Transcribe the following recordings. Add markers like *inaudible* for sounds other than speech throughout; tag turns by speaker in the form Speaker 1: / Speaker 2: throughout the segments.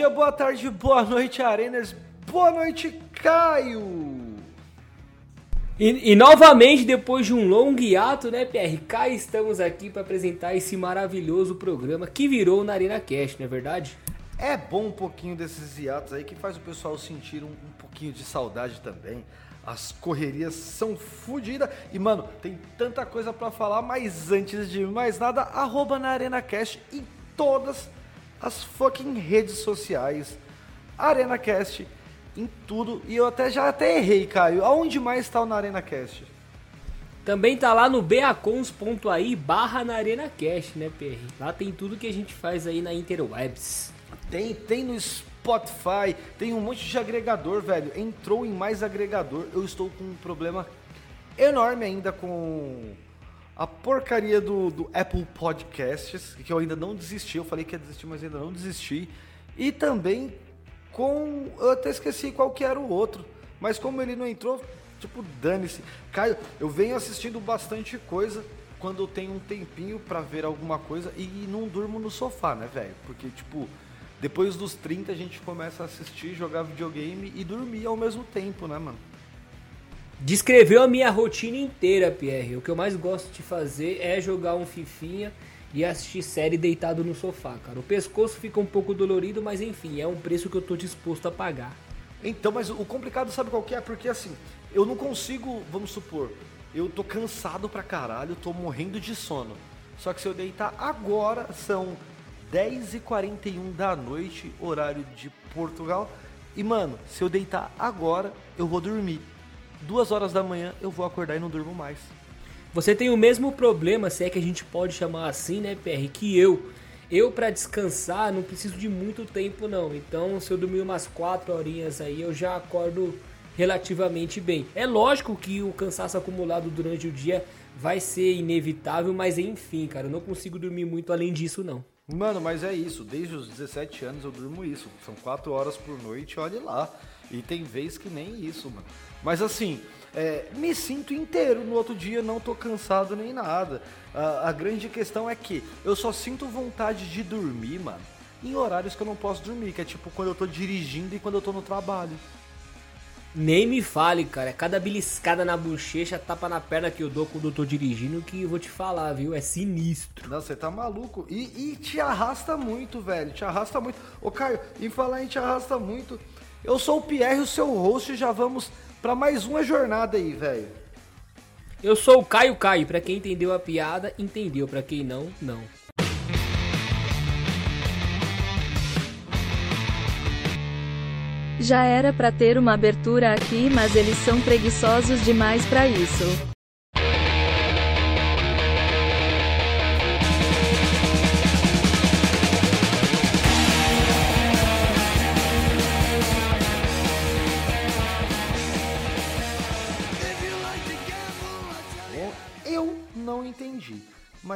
Speaker 1: dia, boa tarde, boa noite, Areners. Boa noite, Caio.
Speaker 2: E, e, novamente, depois de um longo hiato, né, PR? Cá estamos aqui para apresentar esse maravilhoso programa que virou na Arena Cast, não é verdade?
Speaker 1: É bom um pouquinho desses hiatos aí que faz o pessoal sentir um, um pouquinho de saudade também. As correrias são fodidas. E, mano, tem tanta coisa para falar, mas antes de mais nada, arroba na Arena Cast em todas as fucking redes sociais. Arena Cast em tudo. E eu até já até errei, Caio. Aonde mais está o na Arena Cast?
Speaker 2: Também tá lá no beacons.ai barra na Arena Cast, né, PR? Lá tem tudo que a gente faz aí na Interwebs.
Speaker 1: Tem, tem no Spotify, tem um monte de agregador, velho. Entrou em mais agregador. Eu estou com um problema enorme ainda com a porcaria do, do Apple Podcasts, que eu ainda não desisti. Eu falei que ia desistir, mas ainda não desisti. E também com. Eu até esqueci qual que era o outro. Mas como ele não entrou, tipo, dane-se. Caio, eu venho assistindo bastante coisa quando eu tenho um tempinho para ver alguma coisa e não durmo no sofá, né, velho? Porque, tipo, depois dos 30 a gente começa a assistir, jogar videogame e dormir ao mesmo tempo, né, mano?
Speaker 2: Descreveu a minha rotina inteira, Pierre. O que eu mais gosto de fazer é jogar um fifinha e assistir série deitado no sofá, cara. O pescoço fica um pouco dolorido, mas enfim, é um preço que eu tô disposto a pagar.
Speaker 1: Então, mas o complicado sabe qual que é? Porque assim, eu não consigo, vamos supor, eu tô cansado pra caralho, tô morrendo de sono. Só que se eu deitar agora, são 10h41 da noite, horário de Portugal. E mano, se eu deitar agora, eu vou dormir. Duas horas da manhã eu vou acordar e não durmo mais.
Speaker 2: Você tem o mesmo problema, se é que a gente pode chamar assim, né, PR, que eu. Eu para descansar não preciso de muito tempo não. Então, se eu dormir umas 4 horinhas aí, eu já acordo relativamente bem. É lógico que o cansaço acumulado durante o dia vai ser inevitável, mas enfim, cara, eu não consigo dormir muito além disso não.
Speaker 1: Mano, mas é isso. Desde os 17 anos eu durmo isso. São 4 horas por noite, olhe lá. E tem vez que nem isso, mano. Mas assim, é, me sinto inteiro no outro dia, não tô cansado nem nada. A, a grande questão é que eu só sinto vontade de dormir, mano, em horários que eu não posso dormir, que é tipo quando eu tô dirigindo e quando eu tô no trabalho.
Speaker 2: Nem me fale, cara. É cada beliscada na bochecha, tapa na perna que eu dou quando eu tô dirigindo que eu vou te falar, viu? É sinistro.
Speaker 1: Não, você tá maluco. E, e, te arrasta muito, velho. Te arrasta muito. Ô, Caio, em falar em te arrasta muito, eu sou o Pierre, o seu host, e já vamos para mais uma jornada aí, velho.
Speaker 2: Eu sou o Caio Caio. Pra quem entendeu a piada, entendeu. Pra quem não, não.
Speaker 3: Já era para ter uma abertura aqui, mas eles são preguiçosos demais para isso.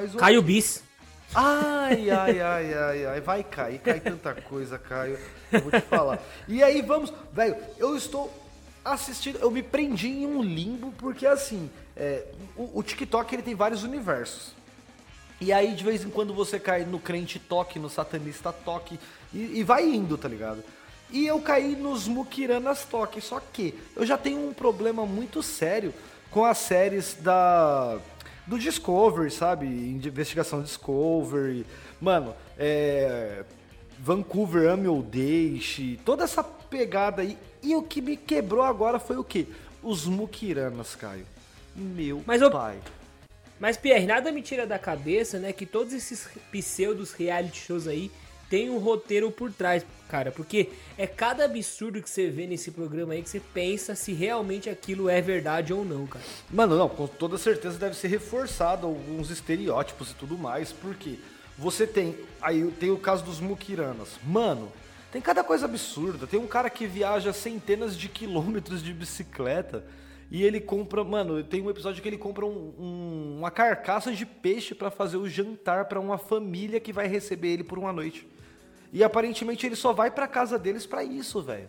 Speaker 1: Mas
Speaker 2: o... Caio Bis.
Speaker 1: Ai, ai, ai, ai, ai. Vai cair, cai tanta coisa, Caio. Eu vou te falar. E aí, vamos. Velho, eu estou assistindo. Eu me prendi em um limbo, porque assim, é, o, o, TikTok ele tem vários universos. E aí, de vez em quando, você cai no crente toque, no satanista toque, e, e vai indo, tá ligado? E eu caí nos Mukiranas toque. Só que eu já tenho um problema muito sério com as séries da do Discovery, sabe? Investigação Discovery. Mano, é. Vancouver ame ou deixe. Toda essa pegada aí. E o que me quebrou agora foi o quê? Os Mukiranas, Caio. Meu
Speaker 2: Mas
Speaker 1: pai. Eu...
Speaker 2: Mas, Pierre, nada me tira da cabeça, né? Que todos esses pseudos reality shows aí tem um roteiro por trás, cara, porque é cada absurdo que você vê nesse programa aí que você pensa se realmente aquilo é verdade ou não, cara.
Speaker 1: Mano, não, com toda certeza deve ser reforçado alguns estereótipos e tudo mais, porque você tem aí tem o caso dos mukiranas. Mano, tem cada coisa absurda. Tem um cara que viaja centenas de quilômetros de bicicleta e ele compra, mano, tem um episódio que ele compra um, um, uma carcaça de peixe para fazer o jantar para uma família que vai receber ele por uma noite. E aparentemente ele só vai pra casa deles para isso, velho.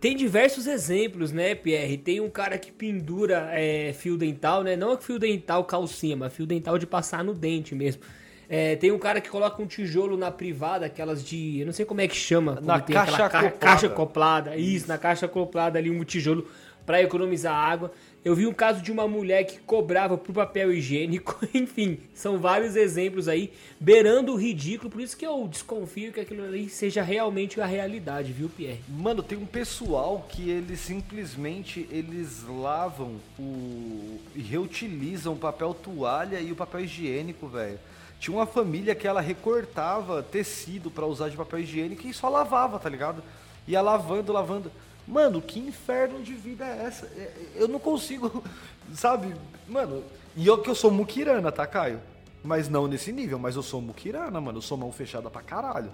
Speaker 2: Tem diversos exemplos, né, Pierre? Tem um cara que pendura é, fio dental, né? Não fio dental calcinha, mas fio dental de passar no dente mesmo. É, tem um cara que coloca um tijolo na privada, aquelas de. Eu não sei como é que chama.
Speaker 1: Na
Speaker 2: tem
Speaker 1: caixa
Speaker 2: ca-
Speaker 1: acoplada.
Speaker 2: caixa acoplada. Isso, na caixa acoplada ali, um tijolo para economizar água. Eu vi um caso de uma mulher que cobrava por papel higiênico. *laughs* Enfim, são vários exemplos aí, beirando o ridículo. Por isso que eu desconfio que aquilo ali seja realmente a realidade, viu, Pierre?
Speaker 1: Mano, tem um pessoal que eles simplesmente eles lavam o e reutilizam o papel toalha e o papel higiênico, velho. Tinha uma família que ela recortava tecido pra usar de papel higiênico e só lavava, tá ligado? Ia lavando, lavando. Mano, que inferno de vida é essa? É, Eu não consigo, *laughs* sabe? Mano, e eu que eu sou muquirana, tá, Caio? Mas não nesse nível, mas eu sou muquirana, mano. Eu sou mão fechada pra caralho.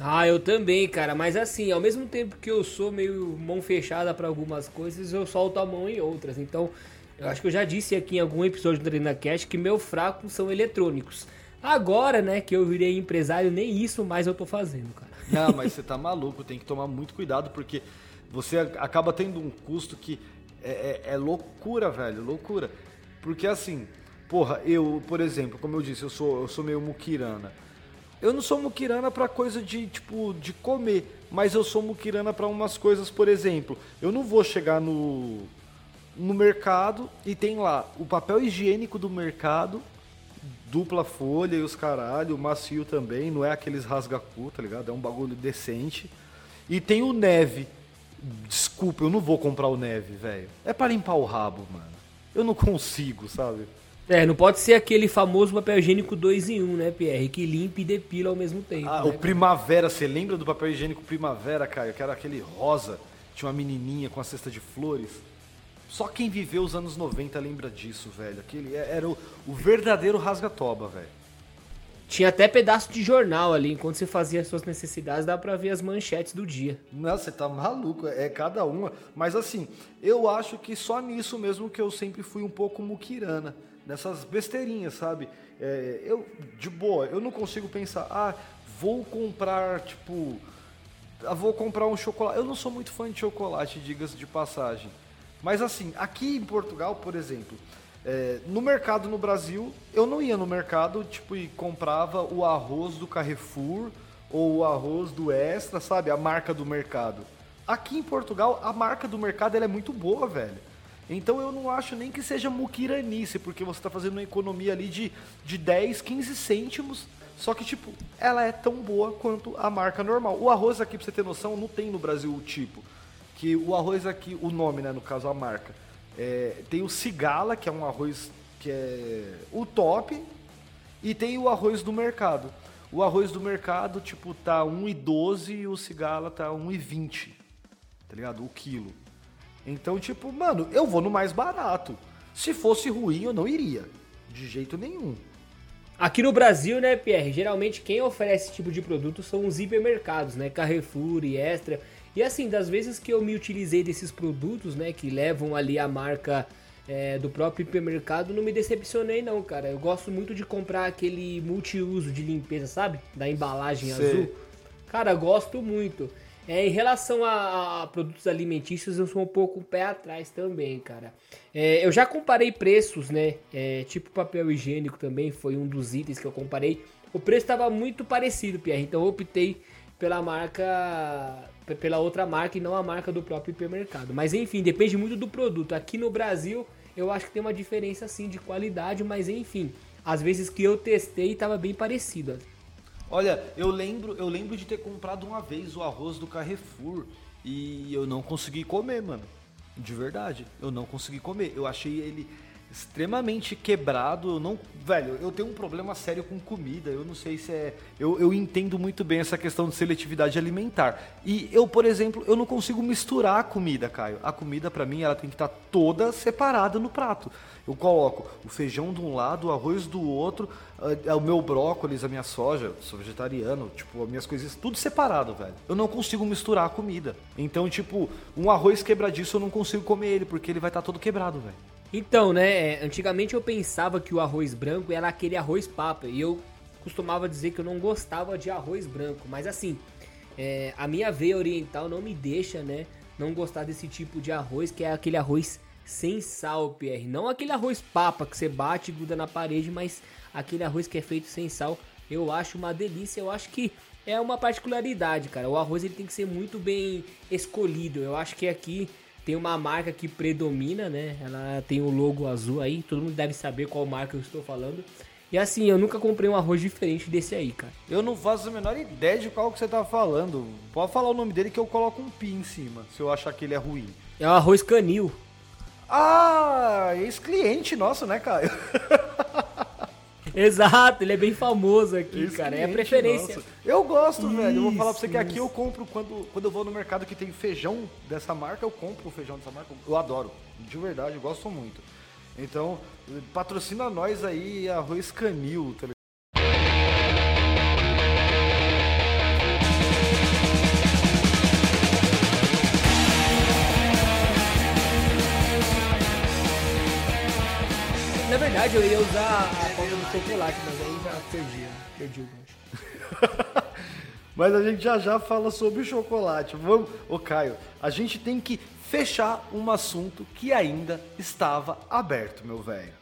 Speaker 2: Ah, eu também, cara. Mas assim, ao mesmo tempo que eu sou meio mão fechada pra algumas coisas, eu solto a mão em outras. Então, eu acho que eu já disse aqui em algum episódio do Cash que meu fraco são eletrônicos. Agora, né, que eu virei empresário, nem isso mais eu tô fazendo, cara.
Speaker 1: Não, mas você tá maluco, tem que tomar muito cuidado, porque você acaba tendo um custo que é, é- é loucura, velho, loucura. Porque assim, porra, eu, por exemplo, como eu disse, eu sou, eu sou meio muquirana. Eu não sou muquirana pra coisa de, tipo, de comer, mas eu sou muquirana pra umas coisas, por exemplo, eu não vou chegar no, no mercado e tem lá o papel higiênico do mercado, dupla folha e os caralho, macio também, não é aqueles rasga-cu, tá ligado? É um bagulho decente. E tem o neve. Desculpa, eu não vou comprar o neve, velho. É pra limpar o rabo, mano. Eu não *laughs* consigo, sabe?
Speaker 2: É, não pode ser aquele famoso papel higiênico 2 em 1, né, Pierre? Que limpa e depila ao mesmo tempo.
Speaker 1: Ah,
Speaker 2: né,
Speaker 1: o primavera, você lembra do papel higiênico primavera, Caio? Que era aquele rosa, tinha uma menininha com a cesta de flores. Só quem viveu os anos 90 lembra disso, velho. Aquele é- era o, o verdadeiro rasga-toba, velho.
Speaker 2: Tinha até pedaço de jornal ali, enquanto você fazia as suas necessidades, dá pra ver as manchetes do dia.
Speaker 1: Não, você tá maluco, é cada uma. Mas assim, eu acho que só nisso mesmo que eu sempre fui um pouco muquirana. Nessas besteirinhas, sabe? É, eu, de boa, eu não consigo pensar, ah, vou comprar, tipo. ah, vou comprar um chocolate. Eu não sou muito fã de chocolate, diga-se de passagem. Mas assim, aqui em Portugal, por exemplo, é, no mercado no Brasil, eu não ia no mercado, tipo, e comprava o arroz do Carrefour ou o arroz do Extra, sabe? A marca do mercado. Aqui em Portugal, a marca do mercado é muito boa, velho. Então eu não acho nem que seja muquiranice, porque você está fazendo uma economia ali de, de 10, 15 cêntimos. Só que, tipo, ela é tão boa quanto a marca normal. O arroz aqui, pra você ter noção, não tem no Brasil o tipo. Que o arroz aqui, o nome, né, no caso, a marca. É, tem o Cigala, que é um arroz que é o top, e tem o arroz do mercado. O arroz do mercado, tipo, tá 1,12 e o Cigala tá 1,20. Tá ligado? O quilo. Então, tipo, mano, eu vou no mais barato. Se fosse ruim, eu não iria. De jeito nenhum.
Speaker 2: Aqui no Brasil, né, Pierre, geralmente quem oferece esse tipo de produto são os hipermercados, né, Carrefour e Extra. E assim, das vezes que eu me utilizei desses produtos, né, que levam ali a marca é, do próprio hipermercado, não me decepcionei não, cara. Eu gosto muito de comprar aquele multiuso de limpeza, sabe? Da embalagem
Speaker 1: Sei.
Speaker 2: azul. Cara, gosto muito. É, em relação a, a produtos alimentícios, eu sou um pouco pé atrás também, cara. É, eu já comparei preços, né? É, tipo papel higiênico também foi um dos itens que eu comparei. O preço estava muito parecido, Pierre. Então eu optei pela marca, pela outra marca e não a marca do próprio hipermercado. Mas enfim, depende muito do produto. Aqui no Brasil, eu acho que tem uma diferença assim de qualidade, mas enfim, às vezes que eu testei estava bem parecido.
Speaker 1: Olha, eu lembro, eu lembro de ter comprado uma vez o arroz do Carrefour e eu não consegui comer, mano. De verdade, eu não consegui comer. Eu achei ele extremamente quebrado. Eu não, velho, eu tenho um problema sério com comida. Eu não sei se é, eu, eu entendo muito bem essa questão de seletividade alimentar. E eu, por exemplo, eu não consigo misturar a comida, Caio. A comida pra mim ela tem que estar toda separada no prato. Eu coloco o feijão de um lado, o arroz do outro, ah, o meu brócolis, a minha soja, sou vegetariano, tipo, as minhas coisas, tudo separado, velho. Eu não consigo misturar a comida. Então, tipo, um arroz quebradiço eu não consigo comer ele, porque ele vai estar todo quebrado, velho.
Speaker 2: Então, né, é, antigamente eu pensava que o arroz branco era aquele arroz papa, e eu costumava dizer que eu não gostava de arroz branco, mas assim, é, a minha veia oriental não me deixa, né, não gostar desse tipo de arroz, que é aquele arroz sem sal, PR. Não aquele arroz papa que você bate e gruda na parede, mas aquele arroz que é feito sem sal. Eu acho uma delícia. Eu acho que é uma particularidade, cara. O arroz ele tem que ser muito bem escolhido. Eu acho que aqui tem uma marca que predomina, né? Ela tem o logo azul aí. Todo mundo deve saber qual marca eu estou falando. E assim, eu nunca comprei um arroz diferente desse aí, cara.
Speaker 1: Eu não faço a menor ideia de qual que você tá falando. Pode falar o nome dele que eu coloco um pi em cima, se eu achar que ele é ruim.
Speaker 2: É o arroz canil.
Speaker 1: Ah, ex-cliente nosso, né, Caio? *laughs* *laughs*
Speaker 2: Exato, ele é bem famoso aqui, cara. É a preferência.
Speaker 1: Nossa. Eu gosto, isso, velho. Eu vou falar pra você que aqui eu compro quando, quando eu vou no mercado que tem feijão dessa marca, eu compro o feijão dessa marca. Eu adoro. De verdade, eu gosto muito. Então, patrocina nós aí, arroz canil, tá
Speaker 2: verdade, eu ia usar a ponta do chocolate, mas aí já perdi, perdi o gancho. *laughs*
Speaker 1: mas a gente já já fala sobre o chocolate. Vamos, ô Caio, a gente tem que fechar um assunto que ainda estava aberto, meu velho.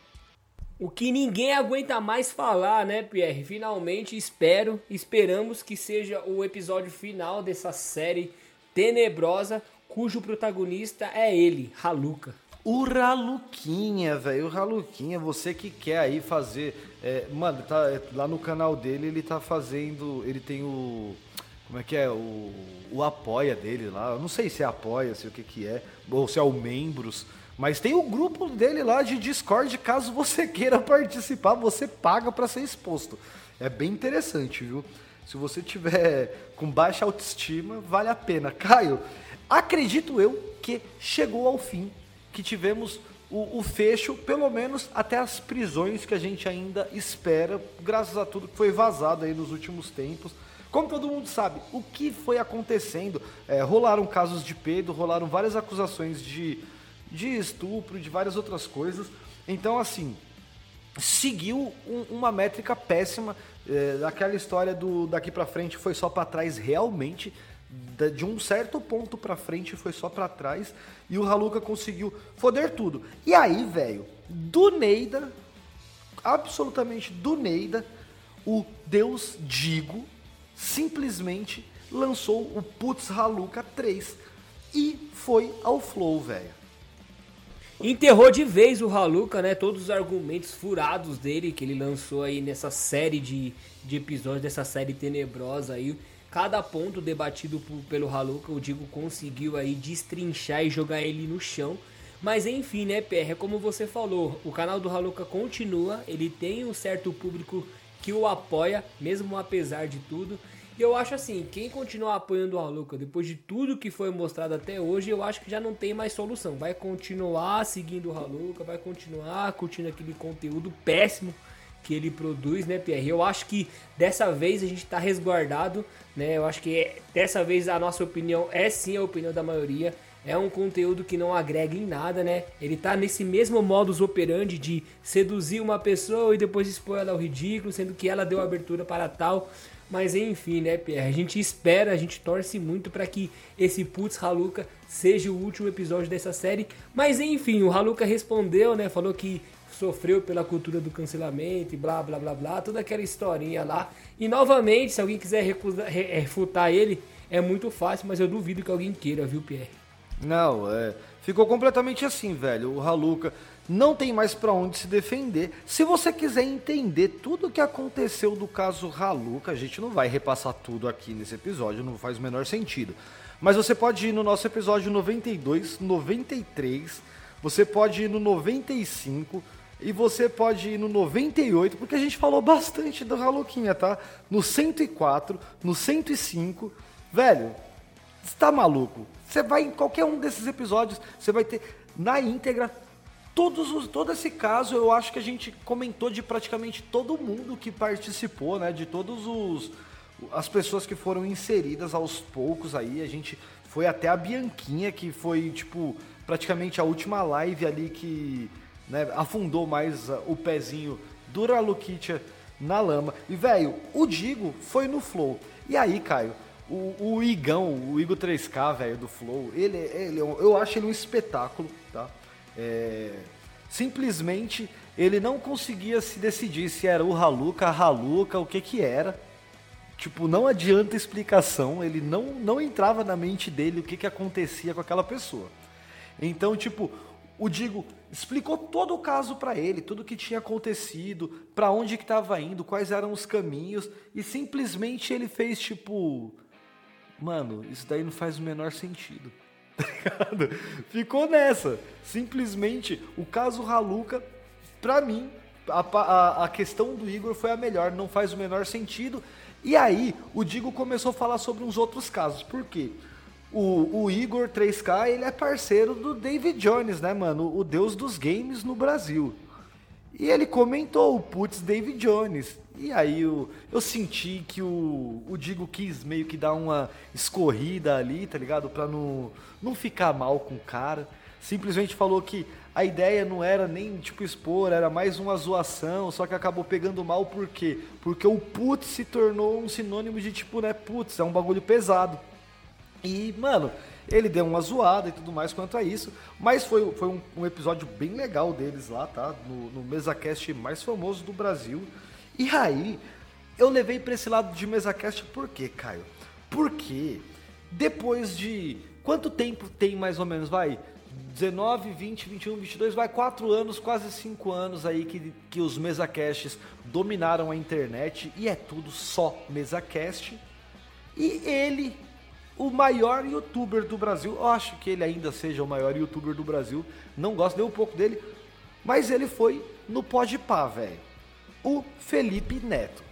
Speaker 2: O que ninguém aguenta mais falar, né, Pierre? Finalmente espero, esperamos que seja o episódio final dessa série tenebrosa, cujo protagonista é ele, Haluca.
Speaker 1: O Raluquinha, velho, o Raluquinha, você que quer aí fazer, é, mano, tá é, lá no canal dele, ele tá fazendo, ele tem o como é que é? O, o apoia dele lá. Eu não sei se é apoia, se o que que é, ou se é o membros. Mas tem o grupo dele lá de Discord, caso você *laughs* queira participar, você paga para ser exposto. É bem interessante, viu? Se você tiver com baixa autoestima, vale a pena. Caio, acredito eu que chegou ao fim, que tivemos o, o, fecho, pelo menos até as prisões que a gente ainda espera, graças a tudo que foi vazado aí nos últimos tempos. Como todo mundo sabe, o que foi acontecendo? É, rolaram casos de pedo, rolaram várias acusações de, de estupro, de várias outras coisas. Então, assim, seguiu um, uma métrica péssima. É, aquela história do daqui para frente foi só para trás, realmente. De um certo ponto para frente foi só para trás. E o Haluka conseguiu foder tudo. E aí, velho, do Neida, absolutamente do Neida, o Deus Digo simplesmente lançou o Putz Haluka 3 e foi ao flow, velho.
Speaker 2: Enterrou de vez o Haluka, né? Todos os argumentos furados dele que ele lançou aí nessa série de, de episódios, dessa série tenebrosa aí. Cada ponto debatido por, pelo Haluka, o Digo conseguiu aí destrinchar e jogar ele no chão. Mas enfim, né, PR, é como você falou, o canal do Haluka continua, ele tem um certo público que o apoia, mesmo apesar de tudo. E eu acho assim, quem continuar apoiando o Aluca depois de tudo que foi mostrado até hoje, eu acho que já não tem mais solução. Vai continuar seguindo o Aluca, vai continuar curtindo aquele conteúdo péssimo que ele produz, né, Pierre? Eu acho que dessa vez a gente está resguardado, né? Eu acho que é, dessa vez a nossa opinião é sim a opinião da maioria. É um conteúdo que não agrega em nada, né? Ele tá nesse mesmo modus operandi de seduzir uma pessoa e depois expor ela ao ridículo, sendo que ela deu abertura para tal. Mas enfim, né, Pierre? A gente espera, a gente torce muito para que esse Putz Haluka seja o último episódio dessa série. Mas enfim, o Haluka respondeu, né? Falou que sofreu pela cultura do cancelamento e blá blá blá blá, toda aquela historinha lá. E novamente, se alguém quiser recusar, refutar ele, é muito fácil, mas eu duvido que alguém queira, viu, Pierre?
Speaker 1: Não, é, ficou completamente assim, velho. O Haluka não tem mais para onde se defender. Se você quiser entender tudo o que aconteceu do caso Haluka, a gente não vai repassar tudo aqui nesse episódio, não faz o menor sentido. Mas você pode ir no nosso episódio 92, 93, você pode ir no 95 e você pode ir no 98, porque a gente falou bastante do Haluquinha, tá? No 104, no 105. Velho, você tá maluco? Você vai em qualquer um desses episódios, você vai ter na íntegra todos os, todo esse caso. Eu acho que a gente comentou de praticamente todo mundo que participou, né? De todos os as pessoas que foram inseridas aos poucos aí. A gente foi até a Bianquinha, que foi tipo praticamente a última live ali que né, afundou mais o pezinho do Ralukitia na lama. E velho, o Digo foi no flow. E aí, Caio, o, o Igão, o Igor 3K, velho, do Flow, ele, ele, eu acho ele um espetáculo, tá? É, simplesmente ele não conseguia se decidir se era o Haluca, a Haluca, o que que era. Tipo, não adianta explicação, ele não, não entrava na mente dele o que, que acontecia com aquela pessoa. Então, tipo, o Digo explicou todo o caso para ele, tudo o que tinha acontecido, para onde que estava indo, quais eram os caminhos, e simplesmente ele fez tipo, mano, isso daí não faz o menor sentido. *laughs* Tá Ficou nessa. Simplesmente o caso Haluca, para mim, a, a, a questão do Igor foi a melhor, não faz o menor sentido. E aí, o Digo começou a falar sobre uns outros casos. Por quê? O, o, Igor 3K, ele é parceiro do David Jones, né, mano? O deus dos games no Brasil. E ele comentou, putz, David Jones. E aí eu, eu senti que o, o Digo quis meio que dar uma escorrida ali, tá ligado? Pra não, não ficar mal com o cara. Simplesmente falou que a ideia não era nem tipo expor, era mais uma zoação, só que acabou pegando mal por quê? Porque o putz se tornou um sinônimo de tipo, né, putz, é um bagulho pesado. E, mano, ele deu uma zoada e tudo mais quanto a isso, mas foi, foi um, um episódio bem legal deles lá, tá? No, no MesaCast mais famoso do Brasil. E aí, eu levei para esse lado de MesaCast por quê, Caio? Porque depois de. Quanto tempo tem mais ou menos? Vai? 19, 20, 21, 22, vai 4 anos, quase 5 anos aí que, que os mesacasts dominaram a internet e é tudo só mesacast. E ele, o maior youtuber do Brasil, eu acho que ele ainda seja o maior youtuber do Brasil, não gosto nem um pouco dele, mas ele foi no Podpah, velho. O Felipe Neto.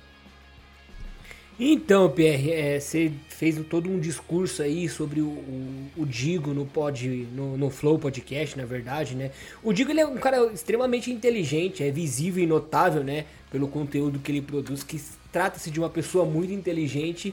Speaker 2: Então, Pierre, é, você fez todo um discurso aí sobre o, o, o Digo no, pod, no, no, Flow Podcast, na verdade, né? O Digo ele é um cara extremamente inteligente, é visível e notável, né? Pelo conteúdo que ele produz, que trata-se de uma pessoa muito inteligente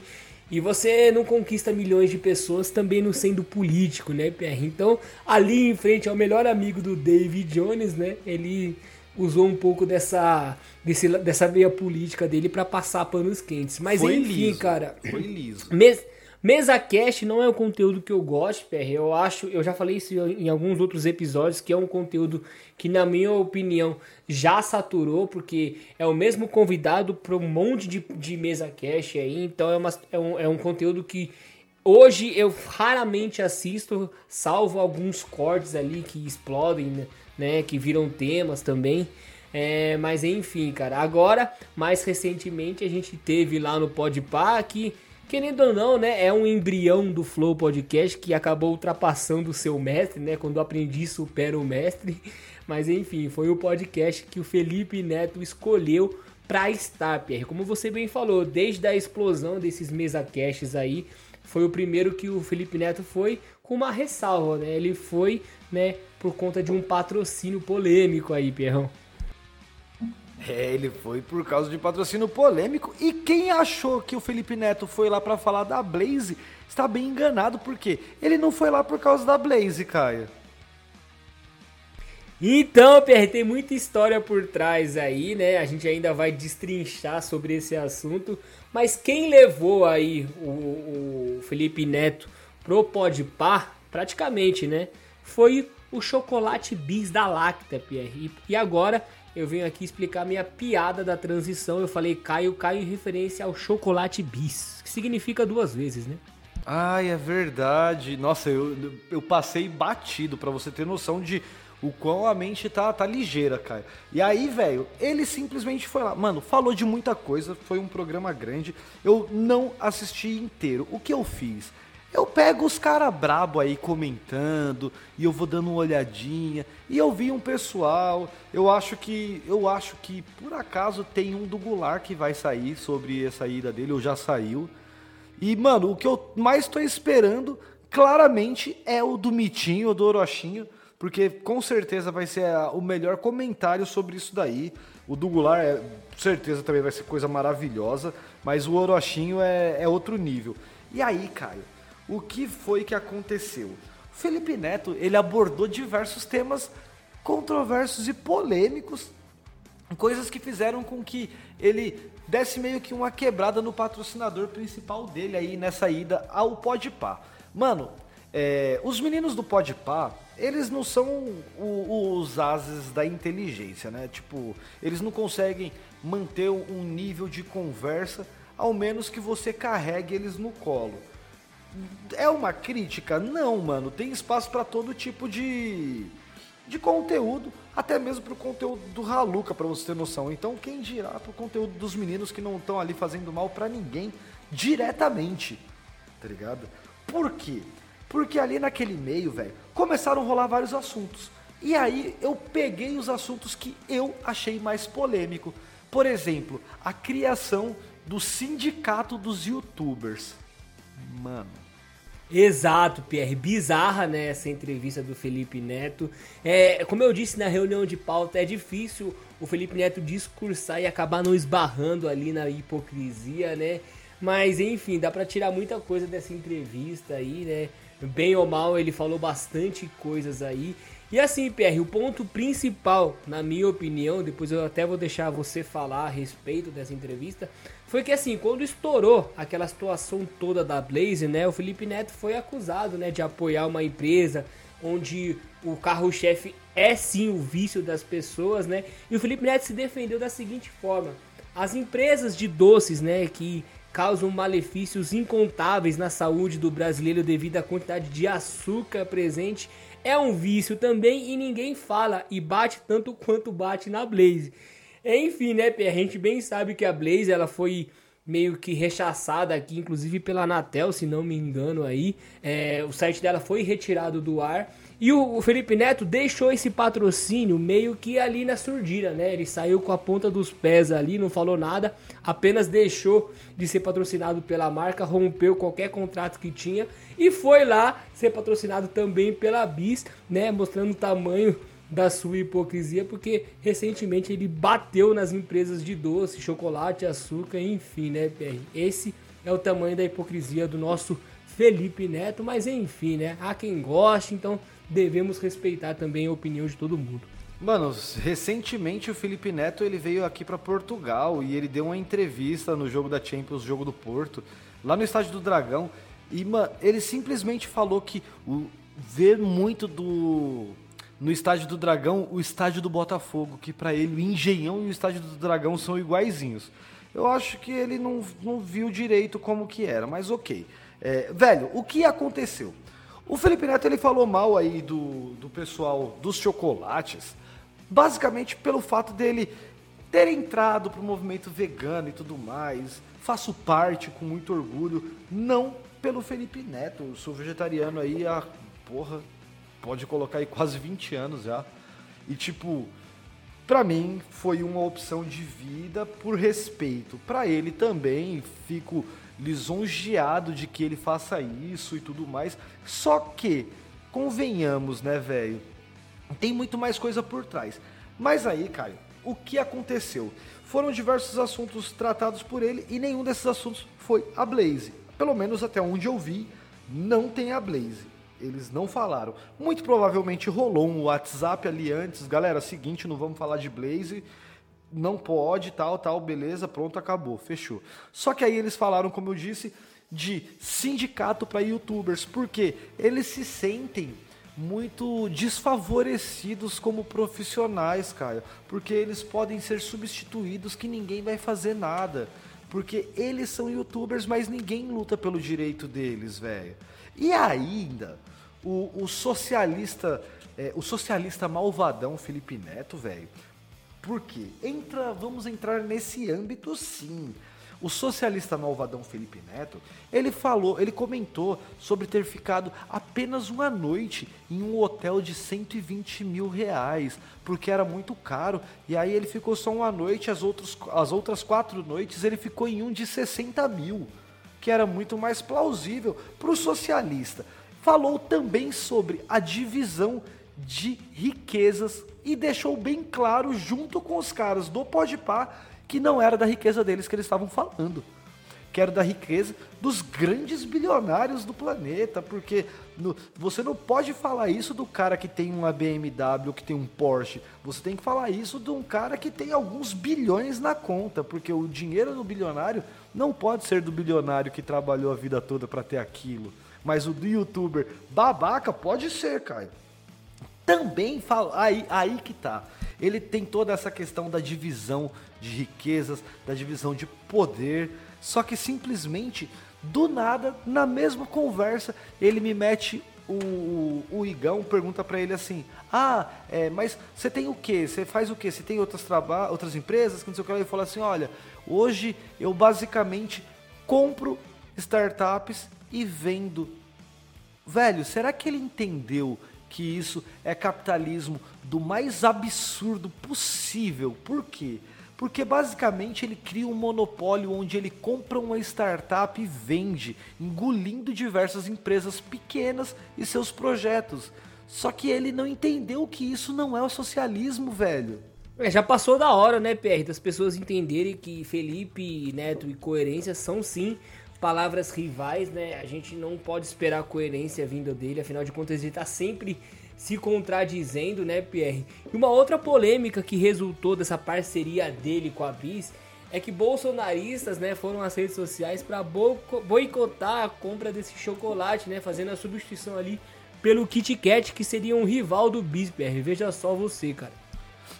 Speaker 2: e você não conquista milhões de pessoas também não sendo político, né, Pierre? Então, ali em frente ao melhor amigo do David Jones, né? Ele usou um pouco dessa, desse, dessa veia política dele para passar panos quentes. Mas Foi enfim, liso. cara.
Speaker 1: Foi liso.
Speaker 2: Mes, Mesa Cast não é um conteúdo que eu gosto, PR. Eu acho, eu já falei isso em alguns outros episódios, que é um conteúdo que, na minha opinião, já saturou, porque é o mesmo convidado para um monte de, de Mesa Cast aí. Então é, uma, é, um, é um conteúdo que hoje eu raramente assisto, salvo alguns cortes ali que explodem, né? né, que viram temas também. É, mas enfim, cara, agora, mais recentemente, a gente teve lá no Podpah que, querendo ou não, né, é um embrião do Flow Podcast que acabou ultrapassando o seu mestre, né, quando o aprendiz supera o mestre. *laughs* Mas enfim, foi o podcast que o Felipe Neto escolheu para estar, Pierre. Como você bem falou, desde a explosão desses mesa caches aí, foi o primeiro que o Felipe Neto foi com uma ressalva, né? Ele foi, né, por conta de um patrocínio polêmico aí, Pierrão.
Speaker 1: É, ele foi por causa de patrocínio polêmico. E quem achou que o Felipe Neto foi lá para falar da Blaze está bem enganado, porque ele não foi lá por causa da Blaze, Caio.
Speaker 2: Então, Pierre, tem muita história por trás aí, né? A gente ainda vai destrinchar sobre esse assunto. Mas quem levou aí o, o Felipe Neto pro Podpah, praticamente, né? Foi o chocolate bis da Lacta, Pierre. E, agora eu venho aqui explicar minha piada da transição. Eu falei Caio, Caio em referência ao chocolate bis, que significa duas vezes, né?
Speaker 1: Ai, é verdade. Nossa, eu, eu passei batido para você ter noção de o quão a mente tá, tá ligeira, cara. E aí, velho, ele simplesmente foi lá. Mano, falou de muita coisa, foi um programa grande. Eu não assisti inteiro. O que eu fiz? Eu pego os cara brabo aí comentando e eu vou dando uma olhadinha e eu vi um pessoal, eu acho que eu acho que por acaso tem um do Goulart que vai sair sobre a saída dele, ou já saiu. E mano, o que eu mais estou esperando claramente é o do Mitinho, do Orochinho, porque com certeza vai ser o melhor comentário sobre isso daí. O do Goulart, é, certeza também vai ser coisa maravilhosa, mas o Orochinho é, é outro nível. E aí, Caio, o que foi que aconteceu? O Felipe Neto, ele abordou diversos temas controversos e polêmicos, coisas que fizeram com que ele desse meio que uma quebrada no patrocinador principal dele aí nessa ida ao Podpah. Mano, É, os meninos do Podpah, eles não são o- os ases da inteligência, né? Tipo, eles não conseguem manter um nível de conversa, ao menos que você carregue eles no colo. É uma crítica? Não, mano. Tem espaço pra todo tipo de, de conteúdo, até mesmo pro conteúdo do Haluca, pra você ter noção. Então, quem dirá pro conteúdo dos meninos que não estão ali fazendo mal pra ninguém diretamente, tá ligado? Por quê? Porque ali naquele meio, velho, começaram a rolar vários assuntos. E aí eu peguei os assuntos que eu achei mais polêmico. Por exemplo, a criação do sindicato dos youtubers. Mano,
Speaker 2: Exato, Pierre. Bizarra, né, essa entrevista do Felipe Neto. É, como eu disse na reunião de pauta, é difícil o Felipe Neto discursar e acabar não esbarrando ali na hipocrisia, né? Mas enfim, dá pra tirar muita coisa dessa entrevista aí, né? Bem ou mal, ele falou bastante coisas aí. E assim, Pierre, o ponto principal, na minha opinião, depois eu até vou deixar você falar a respeito dessa entrevista, foi que assim, quando estourou aquela situação toda da Blaze, né, o Felipe Neto foi acusado, né, de apoiar uma empresa onde o carro-chefe é sim o vício das pessoas, né? E o Felipe Neto se defendeu da seguinte forma: as empresas de doces, né, que causam malefícios incontáveis na saúde do brasileiro devido à quantidade de açúcar presente, é um vício também e ninguém fala e bate tanto quanto bate na Blaze. Enfim, né, Pê, a gente bem sabe que a Blaze ela foi meio que rechaçada aqui, inclusive pela Anatel, se não me engano aí. É, o site dela foi retirado do ar. E o, o Felipe Neto deixou esse patrocínio meio que ali na surdina, né? Ele saiu com a ponta dos pés ali, não falou nada, apenas deixou de ser patrocinado pela marca, rompeu qualquer contrato que tinha e foi lá ser patrocinado também pela Bis, né? Mostrando o tamanho da sua hipocrisia, porque recentemente ele bateu nas empresas de doce, chocolate, açúcar, enfim, né, PR? Esse é o tamanho da hipocrisia do nosso Felipe Neto, mas enfim, né? Há quem goste, então devemos respeitar também a opinião de todo mundo.
Speaker 1: Mano, recentemente o Felipe Neto ele veio aqui para Portugal e ele deu uma entrevista no jogo da Champions, jogo do Porto, lá no estádio do Dragão. E mano, ele simplesmente falou que o, ver muito do no estádio do Dragão, o estádio do Botafogo, que para ele o Engenhão e o estádio do Dragão são iguaizinhos. Eu acho que ele não, não viu direito como que era, mas ok. É, velho, o que aconteceu? O Felipe Neto ele falou mal aí do, do pessoal dos chocolates, basicamente pelo fato dele ter entrado pro movimento vegano e tudo mais. Faço parte com muito orgulho, não pelo Felipe Neto. Eu sou vegetariano aí há, porra, pode colocar aí quase 20 anos já. E tipo, pra mim foi uma opção de vida por respeito. Pra ele também, fico lisonjeado de que ele faça isso e tudo mais. Só que, convenhamos, né, velho? Tem muito mais coisa por trás. Mas aí, Caio, o que aconteceu? Foram diversos assuntos tratados por ele e nenhum desses assuntos foi a Blaze. Pelo menos até onde eu vi, não tem a Blaze. Eles não falaram. Muito provavelmente rolou um WhatsApp ali antes. Galera, seguinte, não vamos falar de Blaze. Não pode, tal, tal, beleza, pronto, acabou, fechou. Só que aí eles falaram, como eu disse, de sindicato para youtubers, porque eles se sentem muito desfavorecidos como profissionais, Caio, porque eles podem ser substituídos que ninguém vai fazer nada, porque eles são youtubers, mas ninguém luta pelo direito deles, velho. E ainda, o, o socialista, é, o socialista malvadão Felipe Neto, velho, por quê? Entra, vamos entrar nesse âmbito sim. O socialista malvadão Felipe Neto, ele falou, ele comentou sobre ter ficado apenas uma noite em um hotel de 120 mil reais, porque era muito caro, e aí ele ficou só uma noite, as, outros, as outras quatro noites ele ficou em um de 60 mil, que era muito mais plausível para o socialista. Falou também sobre a divisão de riquezas e deixou bem claro, junto com os caras do Podpah, que não era da riqueza deles que eles estavam falando. Que era da riqueza dos grandes bilionários do planeta, porque no- você não pode falar isso do cara que tem uma BMW, que tem um Porsche. Você tem que falar isso de um cara que tem alguns bilhões na conta, porque o dinheiro do bilionário não pode ser do bilionário que trabalhou a vida toda para ter aquilo. Mas o do youtuber babaca pode ser, Caio. Também fala. Aí, aí que tá. Ele tem toda essa questão da divisão de riquezas, da divisão de poder. Só que simplesmente, do nada, na mesma conversa, ele me mete o, o, Igão, pergunta para ele assim: Ah, é, mas você tem o quê? Você faz o quê? Você tem outras, traba outras empresas? Que não sei o que. Ele fala assim: Olha, hoje eu basicamente compro startups e vendo. Velho, será que ele entendeu que isso é capitalismo do mais absurdo possível? Por quê? Porque basicamente ele cria um monopólio onde ele compra uma startup e vende, engolindo diversas empresas pequenas e seus projetos. Só que ele não entendeu que isso não é o socialismo, velho.
Speaker 2: É, já passou da hora, né, PR, das pessoas entenderem que Felipe Neto e coerência são sim palavras rivais, né? A gente não pode esperar coerência vinda dele, afinal de contas ele tá sempre se contradizendo, né, Pierre? E uma outra polêmica que resultou dessa parceria dele com a Bis é que bolsonaristas, né, foram às redes sociais para boicotar a compra desse chocolate, né, fazendo a substituição ali pelo Kit Kat, que seria um rival do Bis, Pierre. Veja só você, cara.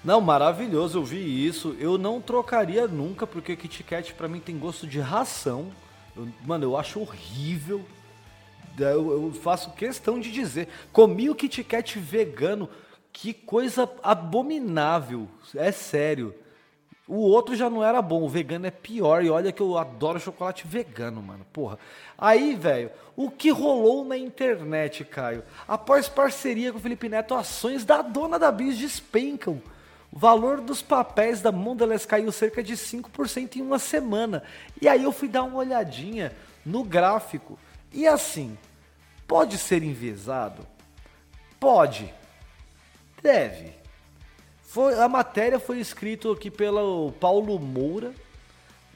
Speaker 1: Não, maravilhoso, eu vi isso. Eu não trocaria nunca, porque Kit Kat pra mim tem gosto de ração. Eu, mano, eu acho horrível. Eu, eu, faço questão de dizer. Comi o Kit Kat vegano. Que coisa abominável. É sério. O outro já não era bom, o vegano é pior. E olha que eu adoro chocolate vegano, mano. Porra. Aí, velho, o que rolou na internet, Caio? Após parceria com o Felipe Neto, ações da dona da Bis despencam. O valor dos papéis da Mondelez caiu cerca de 5% em uma semana. E aí eu fui dar uma olhadinha no gráfico. E assim, pode ser enviesado? Pode. Deve. Foi, a matéria foi escrita aqui pelo Paulo Moura,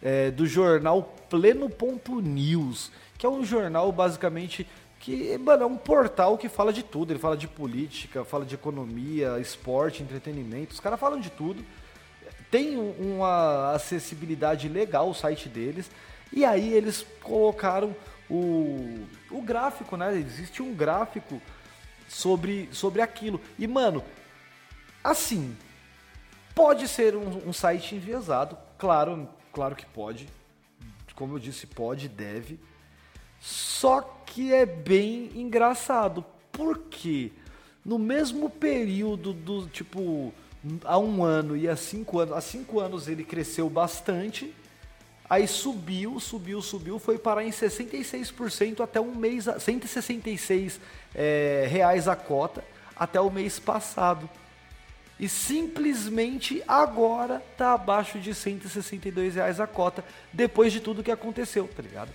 Speaker 1: é, do jornal Pleno.news, que é um jornal basicamente que mano, é um portal que fala de tudo. Ele fala de política, fala de economia, esporte, entretenimento. Os caras falam de tudo. Tem uma acessibilidade legal o site deles. E aí eles colocaram o, o gráfico, né? Existe um gráfico sobre, sobre aquilo. E, mano, assim, pode ser um, um site enviesado, claro, claro que pode. Como eu disse, pode, deve. Só que é bem engraçado. Porque no mesmo período do tipo há um ano e há cinco anos, há cinco anos ele cresceu bastante Aí subiu, subiu, subiu, foi parar em 66% até um mês, 166 é, reais a cota até o mês passado. E simplesmente agora tá abaixo de 162 reais a cota, depois de tudo que aconteceu, tá ligado?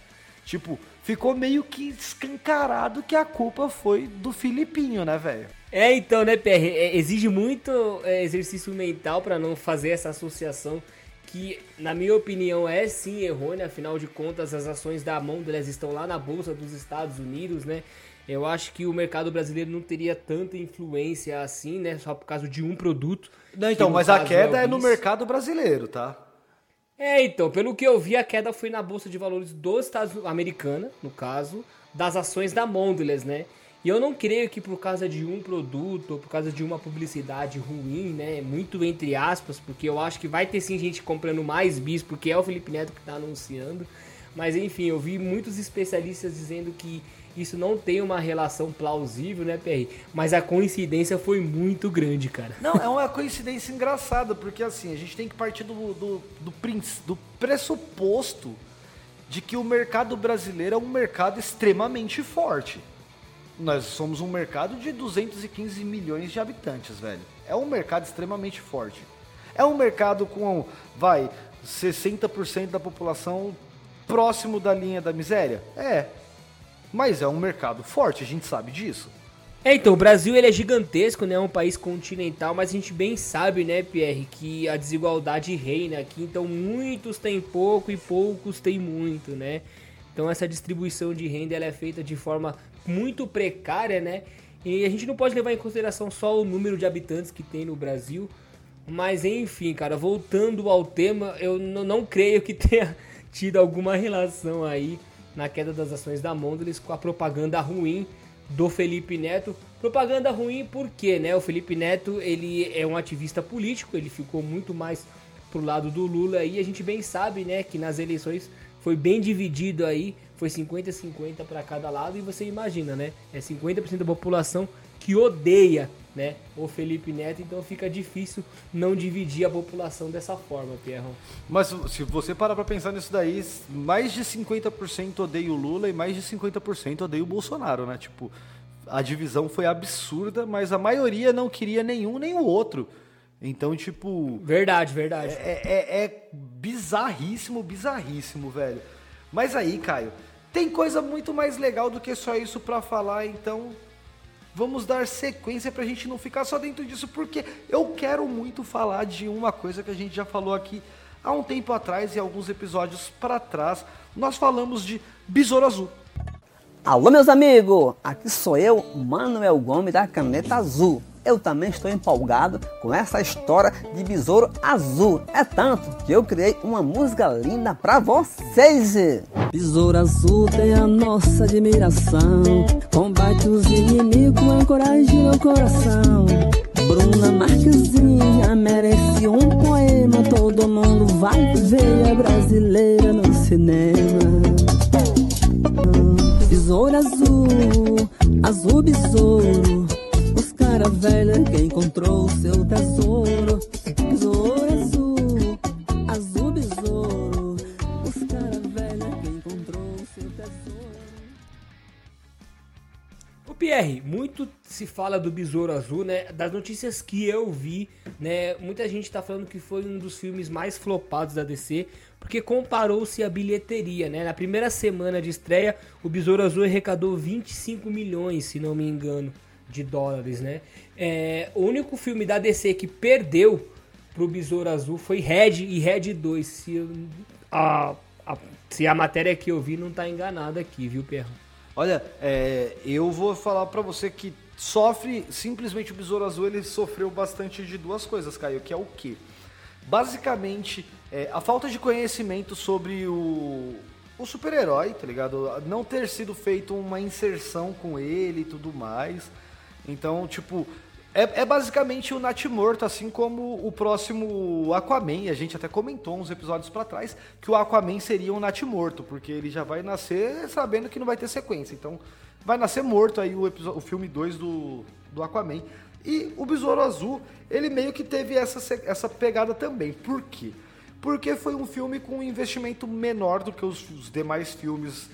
Speaker 1: Tipo, ficou meio que escancarado que a culpa foi do Filipinho, né, velho?
Speaker 2: É, então, né, PR? É, exige muito é, exercício mental para não fazer essa associação que, na minha opinião, é sim errônea, afinal de contas, as ações da Mondelez estão lá na Bolsa dos Estados Unidos, né? Eu acho que o mercado brasileiro não teria tanta influência assim, né? Só por causa de um produto.
Speaker 1: Não, então, mas a queda é, é no mercado brasileiro, tá?
Speaker 2: É, então, pelo que eu vi, a queda foi na Bolsa de Valores dos Estados Unidos, americana, no caso, das ações da Mondelez, né? E eu não creio que por causa de um produto ou por causa de uma publicidade ruim, né? Muito entre aspas, porque eu acho que vai ter sim gente comprando mais bis, porque é o Felipe Neto que está anunciando. Mas enfim, eu vi muitos especialistas dizendo que isso não tem uma relação plausível, né, PR? Mas a coincidência foi muito grande, cara.
Speaker 1: Não, é uma coincidência engraçada, porque assim, a gente tem que partir do, do, do, do pressuposto de que o mercado brasileiro é um mercado extremamente forte nós somos um mercado de 215 milhões de habitantes, velho. É um mercado extremamente forte. É um mercado com, vai, 60% da população próximo da linha da miséria? É. Mas é um mercado forte, a gente sabe disso.
Speaker 2: É, então, o Brasil ele é gigantesco, né? É um país continental, mas a gente bem sabe, né, Pierre, que a desigualdade reina aqui. Então, muitos têm pouco e poucos têm muito, né? Então, essa distribuição de renda ela é feita de forma muito precária, né? E a gente não pode levar em consideração só o número de habitantes que tem no Brasil. Mas enfim, cara, voltando ao tema, eu não creio que *laughs* tenha tido alguma relação aí na queda das ações da Mondelez com a propaganda ruim do Felipe Neto. Propaganda ruim porque, né? O Felipe Neto, ele é um ativista político, ele ficou muito mais pro lado do Lula e a gente bem sabe, né, que nas eleições foi bem dividido aí, foi 50-50 para cada lado e você imagina, né? É 50% da população que odeia, né, o Felipe Neto, então fica difícil não dividir a população dessa forma, Pierro.
Speaker 1: Mas se você parar pra pensar nisso daí, mais de 50% odeia o Lula e mais de 50% odeia o Bolsonaro, né? Tipo, a divisão foi absurda, mas a maioria não queria nenhum nem o outro. Então, tipo.
Speaker 2: Verdade, verdade.
Speaker 1: É, é, é bizarríssimo, bizarríssimo, velho. Mas aí, Caio, tem coisa muito mais legal do que só isso pra falar, então vamos dar sequência pra gente não ficar só dentro disso, porque eu quero muito falar de uma coisa que a gente já falou aqui há um tempo atrás e alguns episódios para trás. Nós falamos de Besouro Azul.
Speaker 4: Alô, meus amigos! Aqui sou eu, Manuel Gomes da Caneta Azul. Eu também estou empolgado com essa história de Besouro Azul. É tanto que eu criei uma música linda pra vocês. Besouro Azul tem a nossa admiração. Combate os inimigos, encoraja meu coração. Bruna Marquezinha merece um poema. Todo mundo vai ver a brasileira no cinema. Besouro azul, azul besouro. Cara velha que encontrou seu tesouro. Besouro azul, azul besouro. Os cara velha que encontrou seu tesouro.
Speaker 2: O Pierre, muito se fala do Besouro Azul, né? Das notícias que eu vi, né? Muita gente tá falando que foi um dos filmes mais flopados da DC, porque comparou-se a bilheteria, né? Na primeira semana de estreia, o Besouro Azul arrecadou 25 milhões, se não me engano, de dólares, né? É, o único filme da DC que perdeu pro Besouro Azul foi Red e Red 2. Se a, a- se a matéria que eu vi não tá enganada aqui, viu, Perro?
Speaker 1: Olha, é, eu vou falar pra você que sofre, simplesmente o Besouro Azul, ele sofreu bastante de duas coisas, Caio, que é o quê? Basicamente, é, a falta de conhecimento sobre o, o super-herói, tá ligado? Não ter sido feito uma inserção com ele e tudo mais. Então, tipo, é, é basicamente o Nat morto, assim como o próximo Aquaman. A gente até comentou uns episódios pra trás que o Aquaman seria um Nat morto, porque ele já vai nascer sabendo que não vai ter sequência. Então, vai nascer morto aí o, episo- o filme 2 do, do Aquaman. E o Besouro Azul, ele meio que teve essa, essa pegada também. Por quê? Porque foi um filme com um investimento menor do que os, os demais filmes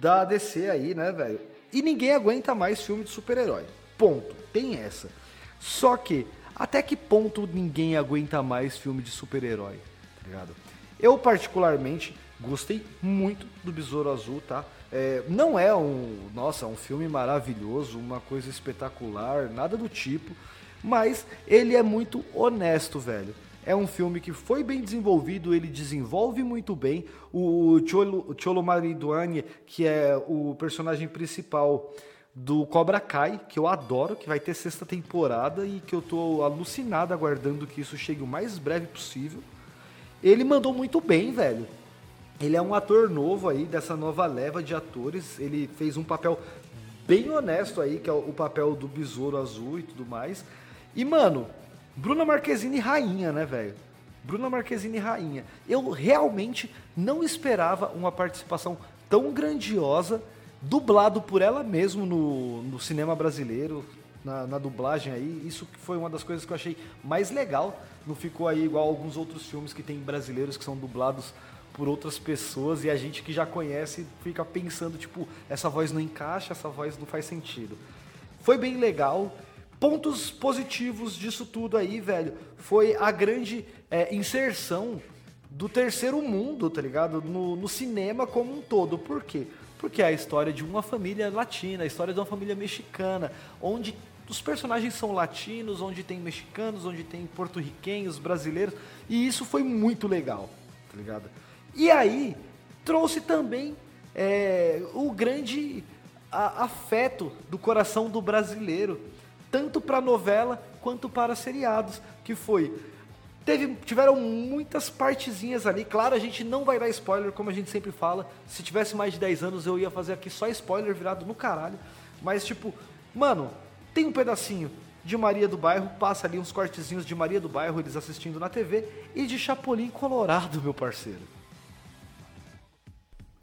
Speaker 1: da DC aí, né, velho? E ninguém aguenta mais filme de super-herói. Ponto. Tem essa. Só que, até que ponto ninguém aguenta mais filme de super-herói? Tá ligado? Eu, particularmente, gostei muito do Besouro Azul, tá? É, não é um, nossa, um filme maravilhoso, uma coisa espetacular, nada do tipo, mas ele é muito honesto, velho. É um filme que foi bem desenvolvido, ele desenvolve muito bem. O Cholo, Cholo Mariduani, que é o personagem principal do Cobra Kai, que eu adoro, que vai ter sexta temporada e que eu tô alucinado aguardando que isso chegue o mais breve possível. Ele mandou muito bem, velho. Ele é um ator novo aí, dessa nova leva de atores. Ele fez um papel bem honesto aí, que é o papel do Besouro Azul e tudo mais. E, mano, Bruna Marquezine rainha, né, velho? Bruna Marquezine rainha. Eu realmente não esperava uma participação tão grandiosa, dublado por ela mesmo no, no cinema brasileiro, na, na dublagem aí. Isso foi uma das coisas que eu achei mais legal. Não ficou aí igual alguns outros filmes que tem brasileiros que são dublados por outras pessoas e a gente que já conhece fica pensando, tipo, essa voz não encaixa, essa voz não faz sentido. Foi bem legal. Pontos positivos disso tudo aí, velho, foi a grande é, inserção do terceiro mundo, tá ligado? No, no cinema como um todo. Por quê? Porque é a história de uma família latina, a história de uma família mexicana, onde os personagens são latinos, onde tem mexicanos, onde tem porto-riquenhos, brasileiros, e isso foi muito legal, tá ligado? E aí, trouxe também é, o grande a- afeto do coração do brasileiro, tanto para novela quanto para seriados, que foi Teve, tiveram muitas partezinhas ali. Claro, a gente não vai dar spoiler, como a gente sempre fala. Se tivesse mais de 10 anos, eu ia fazer aqui só spoiler virado no caralho. Mas, tipo, mano, tem um pedacinho de Maria do Bairro, passa ali uns cortezinhos de Maria do Bairro, eles assistindo na TV, e de Chapolin Colorado, meu parceiro.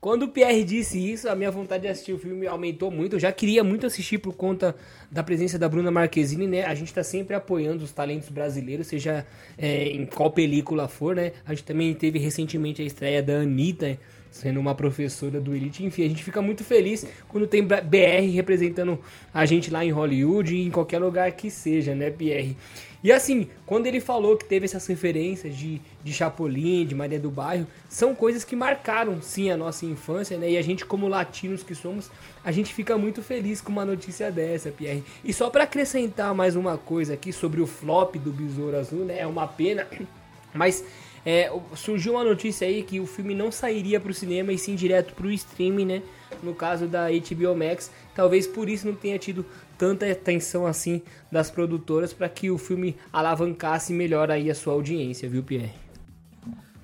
Speaker 2: Quando o Pierre disse isso, a minha vontade de assistir o filme aumentou muito. Eu já queria muito assistir por conta da presença da Bruna Marquezine, né? A gente está sempre apoiando os talentos brasileiros, seja é, em qual película for, né? A gente também teve recentemente a estreia da Anitta, sendo uma professora do Elite. Enfim, a gente fica muito feliz quando tem BR representando a gente lá em Hollywood e em qualquer lugar que seja, né, Pierre? E assim, quando ele falou que teve essas referências de, de Chapolin, de Maria do Bairro, são coisas que marcaram sim a nossa infância, né? E a gente, como latinos que somos, a gente fica muito feliz com uma notícia dessa, Pierre. E só para acrescentar mais uma coisa aqui sobre o flop do Besouro Azul, né? É uma pena, *clears throat* mas é, surgiu uma notícia aí que o filme não sairia para o cinema e sim direto para o streaming, né? No caso da HBO Max, talvez por isso não tenha tido tanta atenção assim das produtoras para que o filme alavancasse melhor aí a sua audiência, viu, Pierre?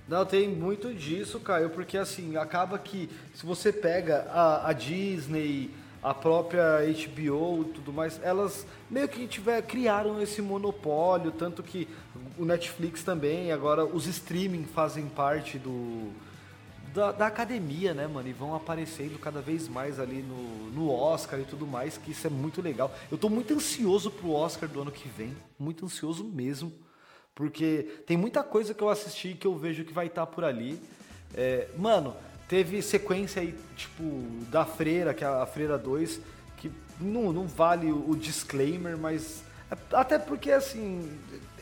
Speaker 1: Não, tem muito disso, Caio, porque assim, acaba que se você pega a, a Disney, a própria HBO e tudo mais, elas meio que tiver, criaram esse monopólio, tanto que o Netflix também, agora os streaming fazem parte do da, da, academia, né, mano? E vão aparecendo cada vez mais ali no, no Oscar e tudo mais, que isso é muito legal. Eu tô muito ansioso pro Oscar do ano que vem, muito ansioso mesmo, porque tem muita coisa que eu assisti que eu vejo que vai estar tá por ali. É, mano, Teve sequência aí, tipo, da Freira, que é a Freira 2, que não, não vale o disclaimer, mas. Até porque, assim,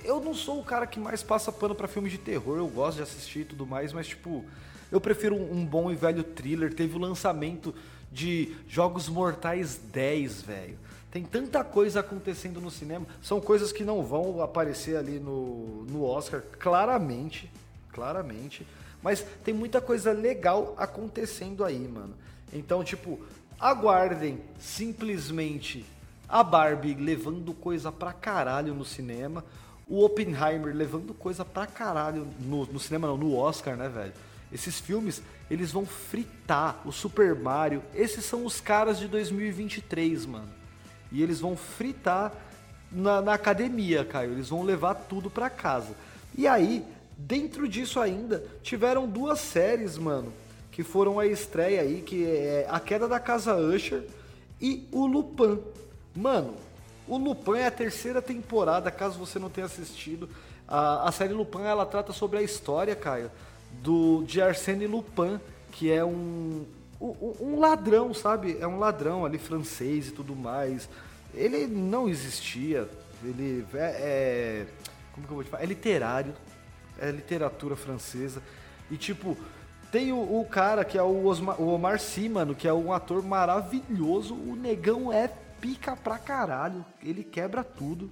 Speaker 1: eu não sou o cara que mais passa pano para filmes de terror, eu gosto de assistir e tudo mais, mas, tipo, eu prefiro um bom e velho thriller. Teve o lançamento de Jogos Mortais 10, velho. Tem tanta coisa acontecendo no cinema. São coisas que não vão aparecer ali no, no Oscar, claramente. Claramente. Mas tem muita coisa legal acontecendo aí, mano. Então, tipo, aguardem simplesmente a Barbie levando coisa pra caralho no cinema, o Oppenheimer levando coisa pra caralho no, no cinema, não, no Oscar, né, velho? Esses filmes, eles vão fritar o Super Mario. Esses são os caras de 2023, mano. E eles vão fritar na, na academia, Caio. Eles vão levar tudo pra casa. E aí, Dentro disso ainda, tiveram duas séries, mano, que foram a estreia aí, que é A Queda da Casa Usher e o Lupin. Mano, o Lupin é a terceira temporada, caso você não tenha assistido. A, a série Lupin, ela trata sobre a história, Caio, do, de Arsène Lupin, que é um, um, um ladrão, sabe? É um ladrão ali francês e tudo mais. Ele não existia, ele é, é como que eu vou te falar? É literário, é literatura francesa. E tipo, tem o, o cara que é o, o Omar Sy, mano, que é um ator maravilhoso. O negão é pica pra caralho. Ele quebra tudo.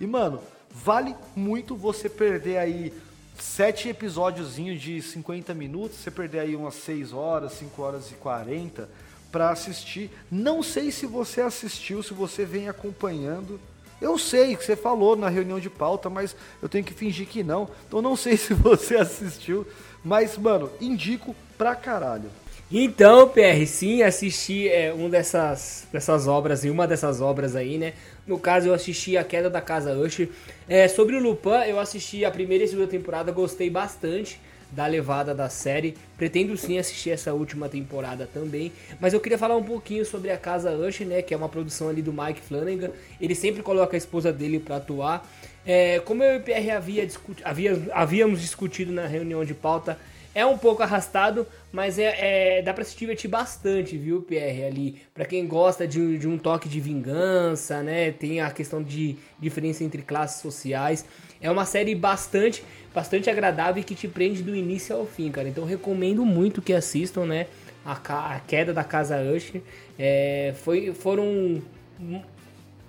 Speaker 1: E, mano, vale muito você perder aí sete episódiozinhos de 50 minutos, você perder aí umas 6 horas, 5 horas e 40 para assistir. Não sei se você assistiu, se você vem acompanhando. Eu sei que você falou na reunião de pauta, mas eu tenho que fingir que não. Então não sei *laughs* se você assistiu, mas, mano, indico pra caralho.
Speaker 2: Então, PR, sim, assisti é, um dessas, dessas obras, e uma dessas obras aí, né? No caso, eu assisti A Queda da Casa Usher. É, sobre o Lupin, eu assisti a primeira e segunda temporada, gostei bastante da levada da série. Pretendo sim assistir essa última temporada também. Mas eu queria falar um pouquinho sobre a Casa Usher, né? Que é uma produção ali do Mike Flanagan. Ele sempre coloca a esposa dele para atuar. É, como eu e o PR havia discuti havia, havíamos discutido na reunião de pauta, é um pouco arrastado, mas é, é dá pra se divertir bastante, viu, PR, ali. Pra quem gosta de, de um toque de vingança, né? Tem a questão de diferença entre classes sociais. É uma série bastante, bastante agradável e que te prende do início ao fim, cara. Então recomendo muito que assistam, né? A, a queda da Casa Usher. É, foi, foram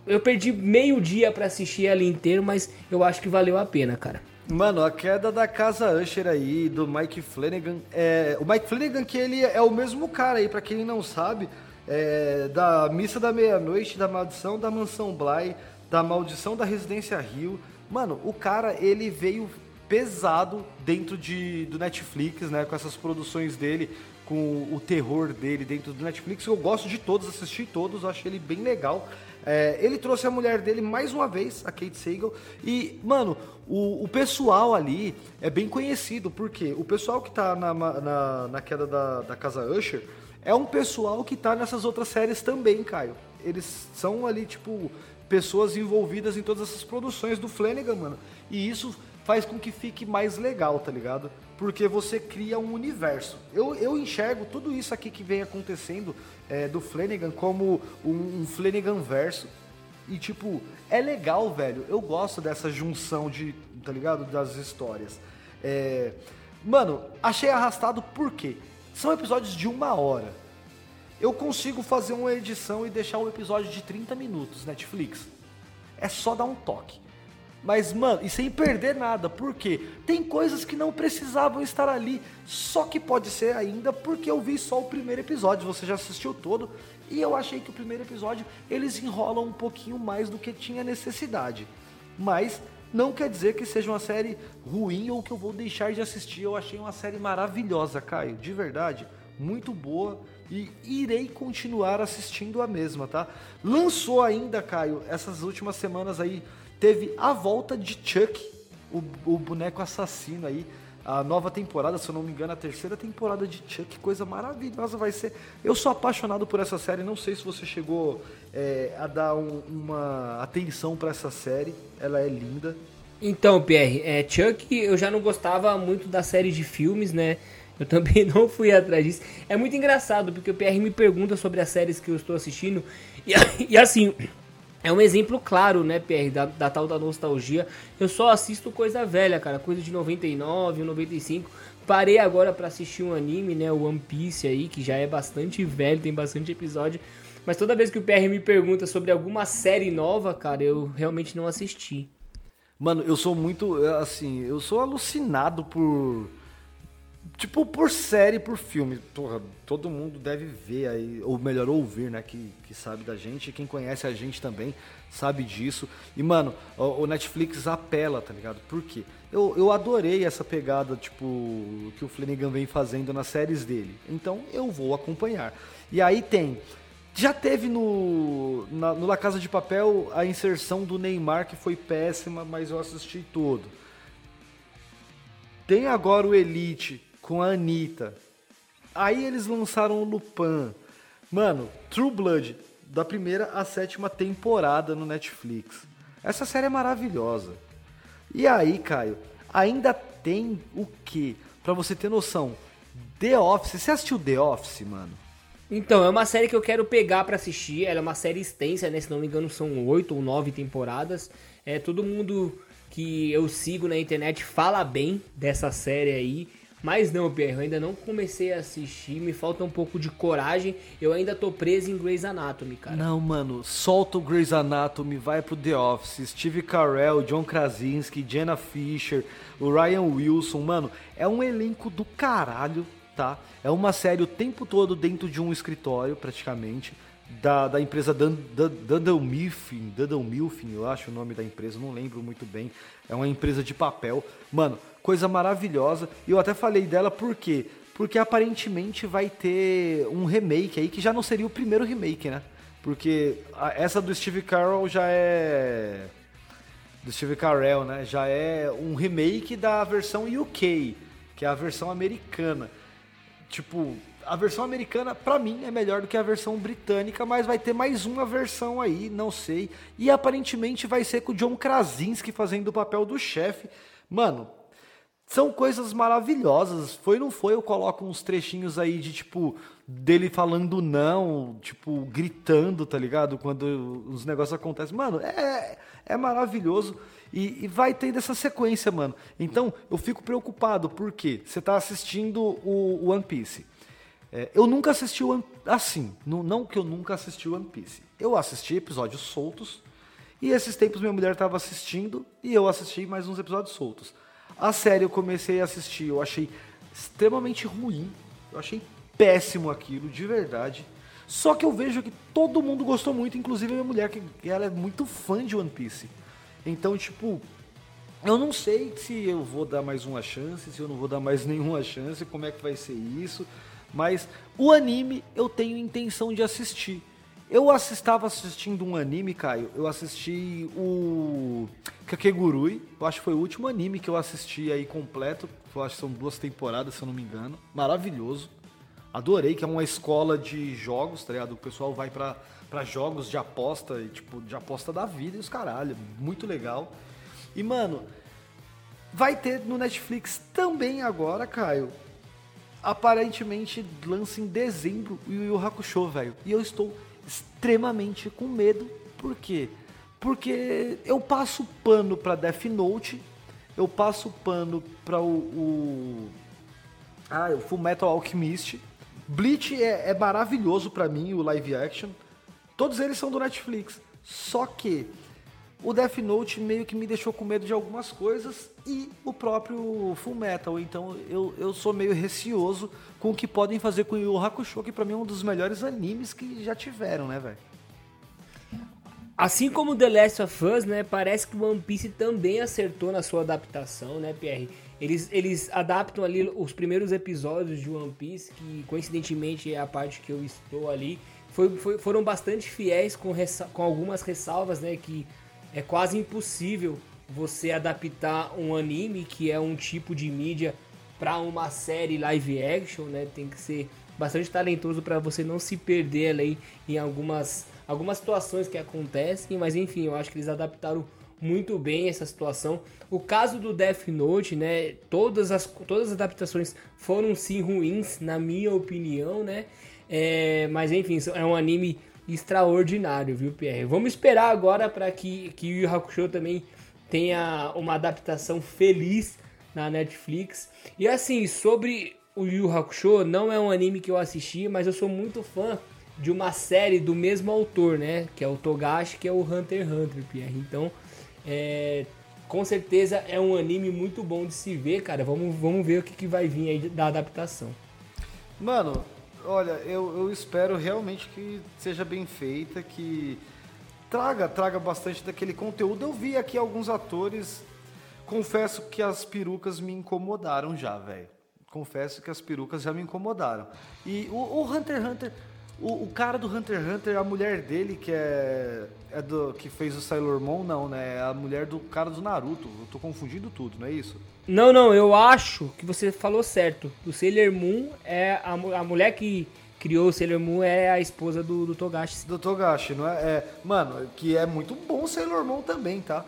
Speaker 2: eu perdi meio dia para assistir ela inteiro, mas eu acho que valeu a pena, cara.
Speaker 1: Mano, a queda da casa Usher aí, do Mike Flanagan. É, o Mike Flanagan, que ele é o mesmo cara aí, para quem não sabe, é, da Missa da Meia-Noite, da Maldição da Mansão Bly, da Maldição da Residência Rio. Mano, o cara, ele veio pesado dentro de, do Netflix, né? Com essas produções dele, com o terror dele dentro do Netflix. Eu gosto de todos, assisti todos, achei ele bem legal. É, ele trouxe a mulher dele mais uma vez, a Kate Sagal. E, mano, o, o pessoal ali é bem conhecido, porque o pessoal que tá na, na, na queda da, da Casa Usher é um pessoal que tá nessas outras séries também, Caio. Eles são ali, tipo, pessoas envolvidas em todas essas produções do Flanagan, mano. E isso faz com que fique mais legal, tá ligado? Porque você cria um universo. Eu, eu enxergo tudo isso aqui que vem acontecendo é, do Flanagan como um, um Flanagan verso. E tipo, é legal, velho. Eu gosto dessa junção de, tá ligado? Das histórias. É... Mano, achei arrastado por quê? São episódios de uma hora. Eu consigo fazer uma edição e deixar um episódio de 30 minutos, Netflix. É só dar um toque. Mas, mano, e sem perder nada, por quê? Tem coisas que não precisavam estar ali, só que pode ser ainda porque eu vi só o primeiro episódio, você já assistiu todo, e eu achei que o primeiro episódio eles enrolam um pouquinho mais do que tinha necessidade. Mas não quer dizer que seja uma série ruim ou que eu vou deixar de assistir. Eu achei uma série maravilhosa, Caio, de verdade, muito boa e irei continuar assistindo a mesma, tá? Lançou ainda, Caio, essas últimas semanas aí teve a volta de Chuck, o, o boneco assassino aí, a nova temporada, se eu não me engano, a terceira temporada de Chuck, coisa maravilhosa vai ser. Eu sou apaixonado por essa série, não sei se você chegou é, a dar um, uma atenção para essa série, ela é linda.
Speaker 2: Então, Pierre, é, Chuck, eu já não gostava muito da série de filmes, né? Eu também *laughs* não fui atrás disso. É muito engraçado, porque o Pierre me pergunta sobre as séries que eu estou assistindo, e, *laughs* e assim, é um exemplo claro, né, Pierre, da, da, tal da nostalgia. Eu só assisto coisa velha, cara, coisa de 99, 95. Parei agora para assistir um anime, né, o One Piece aí, que já é bastante velho, tem bastante episódio. Mas toda vez que o Pierre me pergunta sobre alguma série nova, cara, eu realmente não assisti.
Speaker 1: Mano, eu sou muito, assim, eu sou alucinado por Tipo, por série, por filme, porra, todo mundo deve ver aí, ou melhor, ouvir, né, que, que sabe da gente, quem conhece a gente também sabe disso. E, mano, o, o Netflix apela, tá ligado? Por quê? Eu, eu adorei essa pegada, tipo, que o Flanagan vem fazendo nas séries dele. Então, eu vou acompanhar. E aí tem... Já teve no, na, no La Casa de Papel a inserção do Neymar, que foi péssima, mas eu assisti todo. Tem agora o Elite, com a Anitta. Aí eles lançaram o Lupin. Mano, True Blood, da primeira à sétima temporada no Netflix. Essa série é maravilhosa. E aí, Caio, ainda tem o que? Pra você ter noção, The Office. Você assistiu The Office, mano?
Speaker 2: Então, é uma série que eu quero pegar para assistir. Ela é uma série extensa, né? Se não me engano, são oito ou nove temporadas. É, todo mundo que eu sigo na internet fala bem dessa série aí. Mas não, Pierre, eu ainda não comecei a assistir, me falta um pouco de coragem. Eu ainda tô preso em Grey's Anatomy, cara.
Speaker 1: Não, mano, solta o Grey's Anatomy, vai pro The Office, Steve Carell, John Krasinski, Jenna Fisher, o Ryan Wilson, mano, é um elenco do caralho, tá? É uma série o tempo todo dentro de um escritório, praticamente. Da, da empresa Duddle Miffin, eu acho o nome da empresa, não lembro muito bem. É uma empresa de papel. Mano, coisa maravilhosa. E eu até falei dela por quê? Porque aparentemente vai ter um remake aí, que já não seria o primeiro remake, né? Porque essa do Steve Carell já é. Do Steve Carell, né? Já é um remake da versão UK, que é a versão americana. Tipo, a versão americana, para mim, é melhor do que a versão britânica, mas vai ter mais uma versão aí, não sei. E aparentemente vai ser com o John Krasinski fazendo o papel do chefe. Mano, são coisas maravilhosas. Foi não foi, eu coloco uns trechinhos aí de tipo dele falando não, tipo gritando, tá ligado? Quando os negócios acontecem. Mano, é, é maravilhoso e, e vai tendo essa sequência, mano. Então eu fico preocupado porque você tá assistindo o, One Piece. É, eu nunca assisti One, assim, não, não que eu nunca assisti One Piece. Eu assisti episódios soltos e esses tempos minha mulher estava assistindo e eu assisti mais uns episódios soltos. A série eu comecei a assistir, eu achei extremamente ruim. Eu achei péssimo aquilo, de verdade. Só que eu vejo que todo mundo gostou muito, inclusive minha mulher, que ela é muito fã de One Piece. Então, tipo, Eu não sei se eu vou dar mais uma chance, se eu não vou dar mais *laughs* nenhuma chance, como é que vai ser isso. Mas o anime eu tenho intenção de assistir. Eu estava assistindo um anime, Caio. Eu assisti o Kakegurui. Eu acho que foi o último anime que eu assisti aí completo. Eu acho que são duas temporadas, se eu não me engano. Maravilhoso. Adorei, que é uma escola de jogos, tá ligado? O pessoal vai pra, jogos de aposta, e, tipo, de aposta da vida e os caralho. Muito legal. E, mano, vai ter no Netflix também agora, Caio. Aparentemente lança em dezembro o Yu Yu Hakusho, velho. E eu estou extremamente com medo. Por quê? Porque eu passo pano pra Death Note, eu passo pano pra o, o ah, o Full Metal Alchemist. Bleach é, é maravilhoso pra mim, o live action. Todos eles são do Netflix. Só que o Death Note meio que me deixou com medo de algumas coisas e o próprio Full Metal. Então eu, eu sou meio receoso com o que podem fazer com o Yu Hakusho, que pra mim é um dos melhores animes que já tiveram, né, velho?
Speaker 2: Assim como The Last of Us, né, parece que One Piece também acertou na sua adaptação, né, Pierre? Eles, eles adaptam ali os primeiros episódios de One Piece, que coincidentemente é a parte que eu estou ali. Foi, foi, foram bastante fiéis com, com algumas ressalvas, né, que é quase impossível você adaptar um anime, que é um tipo de mídia, para uma série live action, né? Tem que ser bastante talentoso para você não se perder ali em algumas, algumas situações que acontecem, mas enfim, eu acho que eles adaptaram muito bem essa situação. O caso do Death Note, né? Todas as, todas as adaptações foram sim ruins, na minha opinião, né? É, mas enfim, é um anime extraordinário, viu, Pierre? Vamos esperar agora para que, que o Yu Hakusho também tenha uma adaptação feliz na Netflix. E assim, sobre o Yu Hakusho, não é um anime que eu assisti, mas eu sou muito fã de uma série do mesmo autor, né? Que é o Togashi, que é o Hunter x Hunter, Pierre. Então, é, com certeza é um anime muito bom de se ver, cara. Vamos, vamos ver o que, que vai vir aí da adaptação.
Speaker 1: Mano, olha, eu, eu espero realmente que seja bem feita, que traga, traga bastante daquele conteúdo. Eu vi aqui alguns atores, confesso que as perucas me incomodaram já, velho. Confesso que as perucas já me incomodaram. E o, o Hunter x Hunter, o, o, cara do Hunter x Hunter, a mulher dele que é, é do que fez o Sailor Moon, não, né? É a mulher do cara do Naruto. Eu tô confundindo tudo, não é isso?
Speaker 2: Não, não, eu acho que você falou certo. O Sailor Moon é a, a mulher que criou o Sailor Moon é a esposa do, do Togashi.
Speaker 1: Do Togashi, não é? é? Mano, que é muito bom o Sailor Moon também, tá?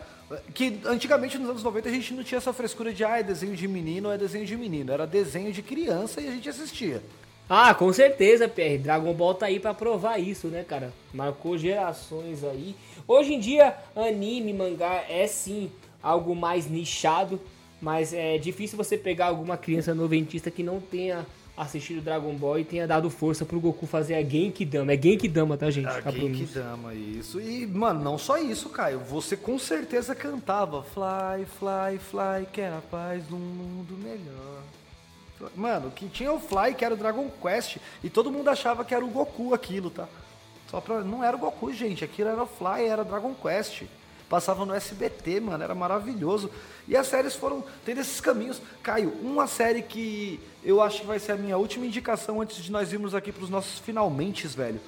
Speaker 1: Que antigamente nos anos 90 a gente não tinha essa frescura de ah, é desenho de menino ou é desenho de menino. Era desenho de criança e a gente assistia.
Speaker 2: Ah, com certeza, PR. Dragon Ball tá aí pra provar isso, né, cara? Marcou gerações aí. Hoje em dia, anime, mangá é sim algo mais nichado, mas é difícil você pegar alguma criança noventista que não tenha assistido Dragon Ball e tenha dado força pro Goku fazer a Genkidama. É Genkidama, tá, gente?
Speaker 1: A Genkidama, isso. E, mano, não só isso, Caio. Você com certeza cantava Fly, fly, fly, que era a paz de um mundo melhor. Mano, que tinha o Fly, que era o Dragon Quest, e todo mundo achava que era o Goku aquilo, tá? Só pra... Não era o Goku, gente. Aquilo era o Fly, era Dragon Quest. Passava no SBT, mano, era maravilhoso. E as séries foram tendo esses caminhos. Caio, uma série que eu acho que vai ser a minha última indicação antes de nós irmos aqui para os nossos finalmente, velho.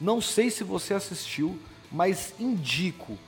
Speaker 1: Não sei se você assistiu, mas indico.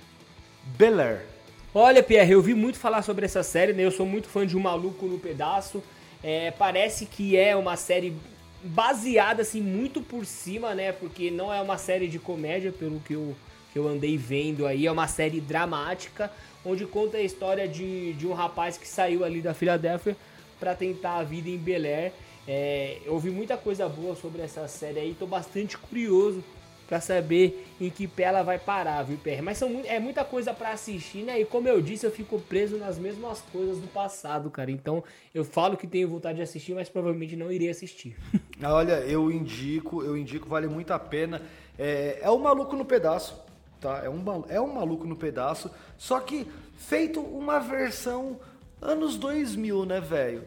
Speaker 1: Bel Air.
Speaker 2: Olha, Pierre, eu vi muito falar sobre essa série, né? Eu sou muito fã de Um Maluco no Pedaço. É, parece que é uma série baseada, assim, muito por cima, né? Porque não é uma série de comédia, pelo que eu que eu andei vendo aí. É uma série dramática, onde conta a história de, de um rapaz que saiu ali da Filadélfia para tentar a vida em Bel Air. É, eu ouvi muita coisa boa sobre essa série aí, tô bastante curioso para saber em que pé ela vai parar, viu, PR? Mas são, é muita coisa para assistir, né? E como eu disse, eu fico preso nas mesmas coisas do passado, cara. Então eu falo que tenho vontade de assistir, mas provavelmente não irei assistir. *laughs*
Speaker 1: Olha, eu indico, eu indico, vale muito a pena. É, é o maluco no pedaço tá? É um, é um maluco no pedaço, só que feito uma versão anos 2000, né, velho?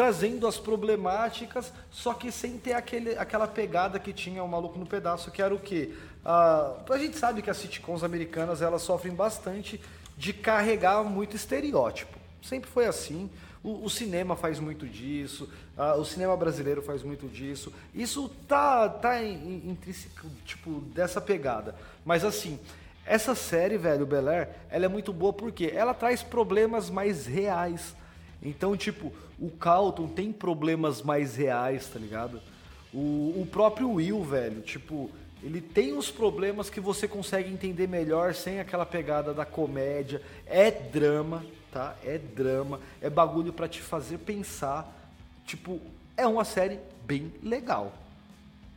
Speaker 1: Trazendo as problemáticas, só que sem ter aquele, aquela pegada que tinha o Maluco no Pedaço, que era o quê? Ah, a gente sabe que as sitcoms americanas elas sofrem bastante de carregar muito estereótipo. Sempre foi assim. O, o cinema faz muito disso, uh, o cinema brasileiro faz muito disso. Isso tá, tá intrínseco, tipo, dessa pegada. Mas assim, essa série, velho, Bel Air, ela é muito boa porque ela traz problemas mais reais. Então, tipo, o Calton tem problemas mais reais, tá ligado? O, o próprio Will, velho, tipo, ele tem os problemas que você consegue entender melhor sem aquela pegada da comédia. É drama, tá? É drama, é bagulho para te fazer pensar. Tipo, é uma série bem legal.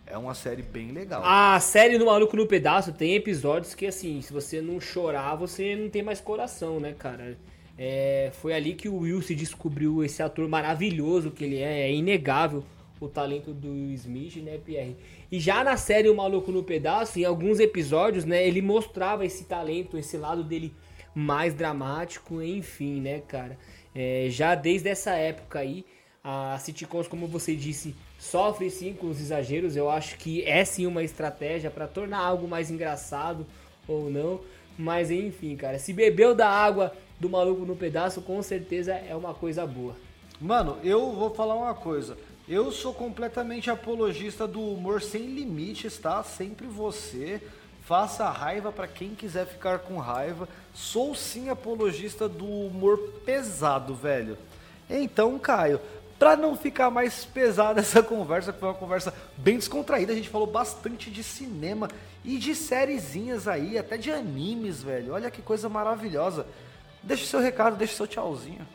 Speaker 1: É uma série bem legal.
Speaker 2: A série do Maluco no Pedaço tem episódios que, assim, se você não chorar, você não tem mais coração, né, cara? É, foi ali que o Will se descobriu esse ator maravilhoso que ele é, é inegável o talento do Smith, né, Pierre? E já na série O Maluco no Pedaço, em alguns episódios, né, ele mostrava esse talento, esse lado dele mais dramático, enfim, né, cara? É, já desde essa época aí, a sitcoms, como você disse, sofre sim com os exageros. Eu acho que é sim uma estratégia para tornar algo mais engraçado ou não. Mas enfim, cara, se bebeu da água do maluco no pedaço, com certeza é uma coisa boa.
Speaker 1: Mano, eu vou falar uma coisa. Eu sou completamente apologista do humor sem limites, tá? Sempre você. Faça raiva para quem quiser ficar com raiva. Sou sim apologista do humor pesado, velho. Então, Caio, para não ficar mais pesada *laughs* essa conversa, que foi uma conversa bem descontraída, a gente falou bastante de cinema e de sériezinhas aí, até de animes, velho. Olha que coisa maravilhosa. Deixa o seu recado, deixa o seu tchauzinho.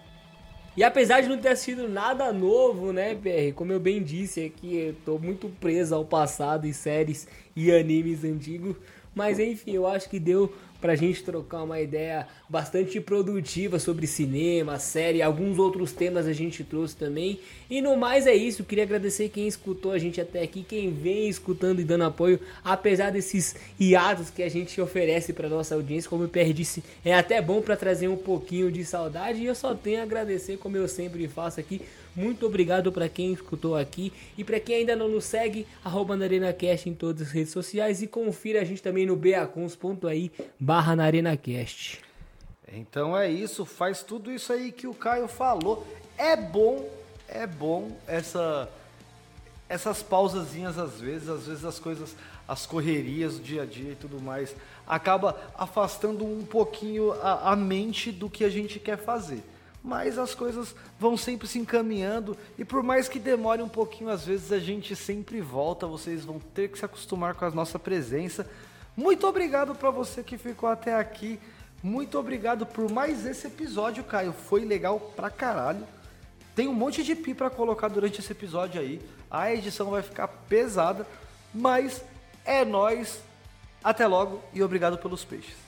Speaker 2: E apesar de não ter sido nada novo, né, PR? Como eu bem disse aqui, eu tô muito preso ao passado e séries e animes antigos. Mas enfim, eu acho que deu pra gente trocar uma ideia bastante produtiva sobre cinema, série, alguns outros temas a gente trouxe também. E no mais é isso, queria agradecer quem escutou a gente até aqui, quem vem escutando e dando apoio, apesar desses hiatos que a gente oferece para nossa audiência, como o PR disse, é até bom para trazer um pouquinho de saudade e eu só tenho a agradecer, como eu sempre faço aqui, muito obrigado para quem escutou aqui e para quem ainda não nos segue, arroba NarenaCast em todas as redes sociais e confira a gente também no beacons.aí barra NarenaCast.
Speaker 1: Então é isso, faz tudo isso aí que o Caio falou. É bom, é bom essa essas pausazinhas às vezes, às vezes as coisas, as correrias do dia a dia e tudo mais, acaba afastando um pouquinho a, a mente do que a gente quer fazer mas as coisas vão sempre se encaminhando e por mais que demore um pouquinho, às vezes a gente sempre volta, vocês vão ter que se acostumar com a nossa presença. Muito obrigado para você que ficou até aqui. Muito obrigado por mais esse episódio, Caio. Foi legal pra caralho. Tem um monte de pi para colocar durante esse episódio aí. A edição vai ficar pesada, mas é nós. Até logo e obrigado pelos peixes.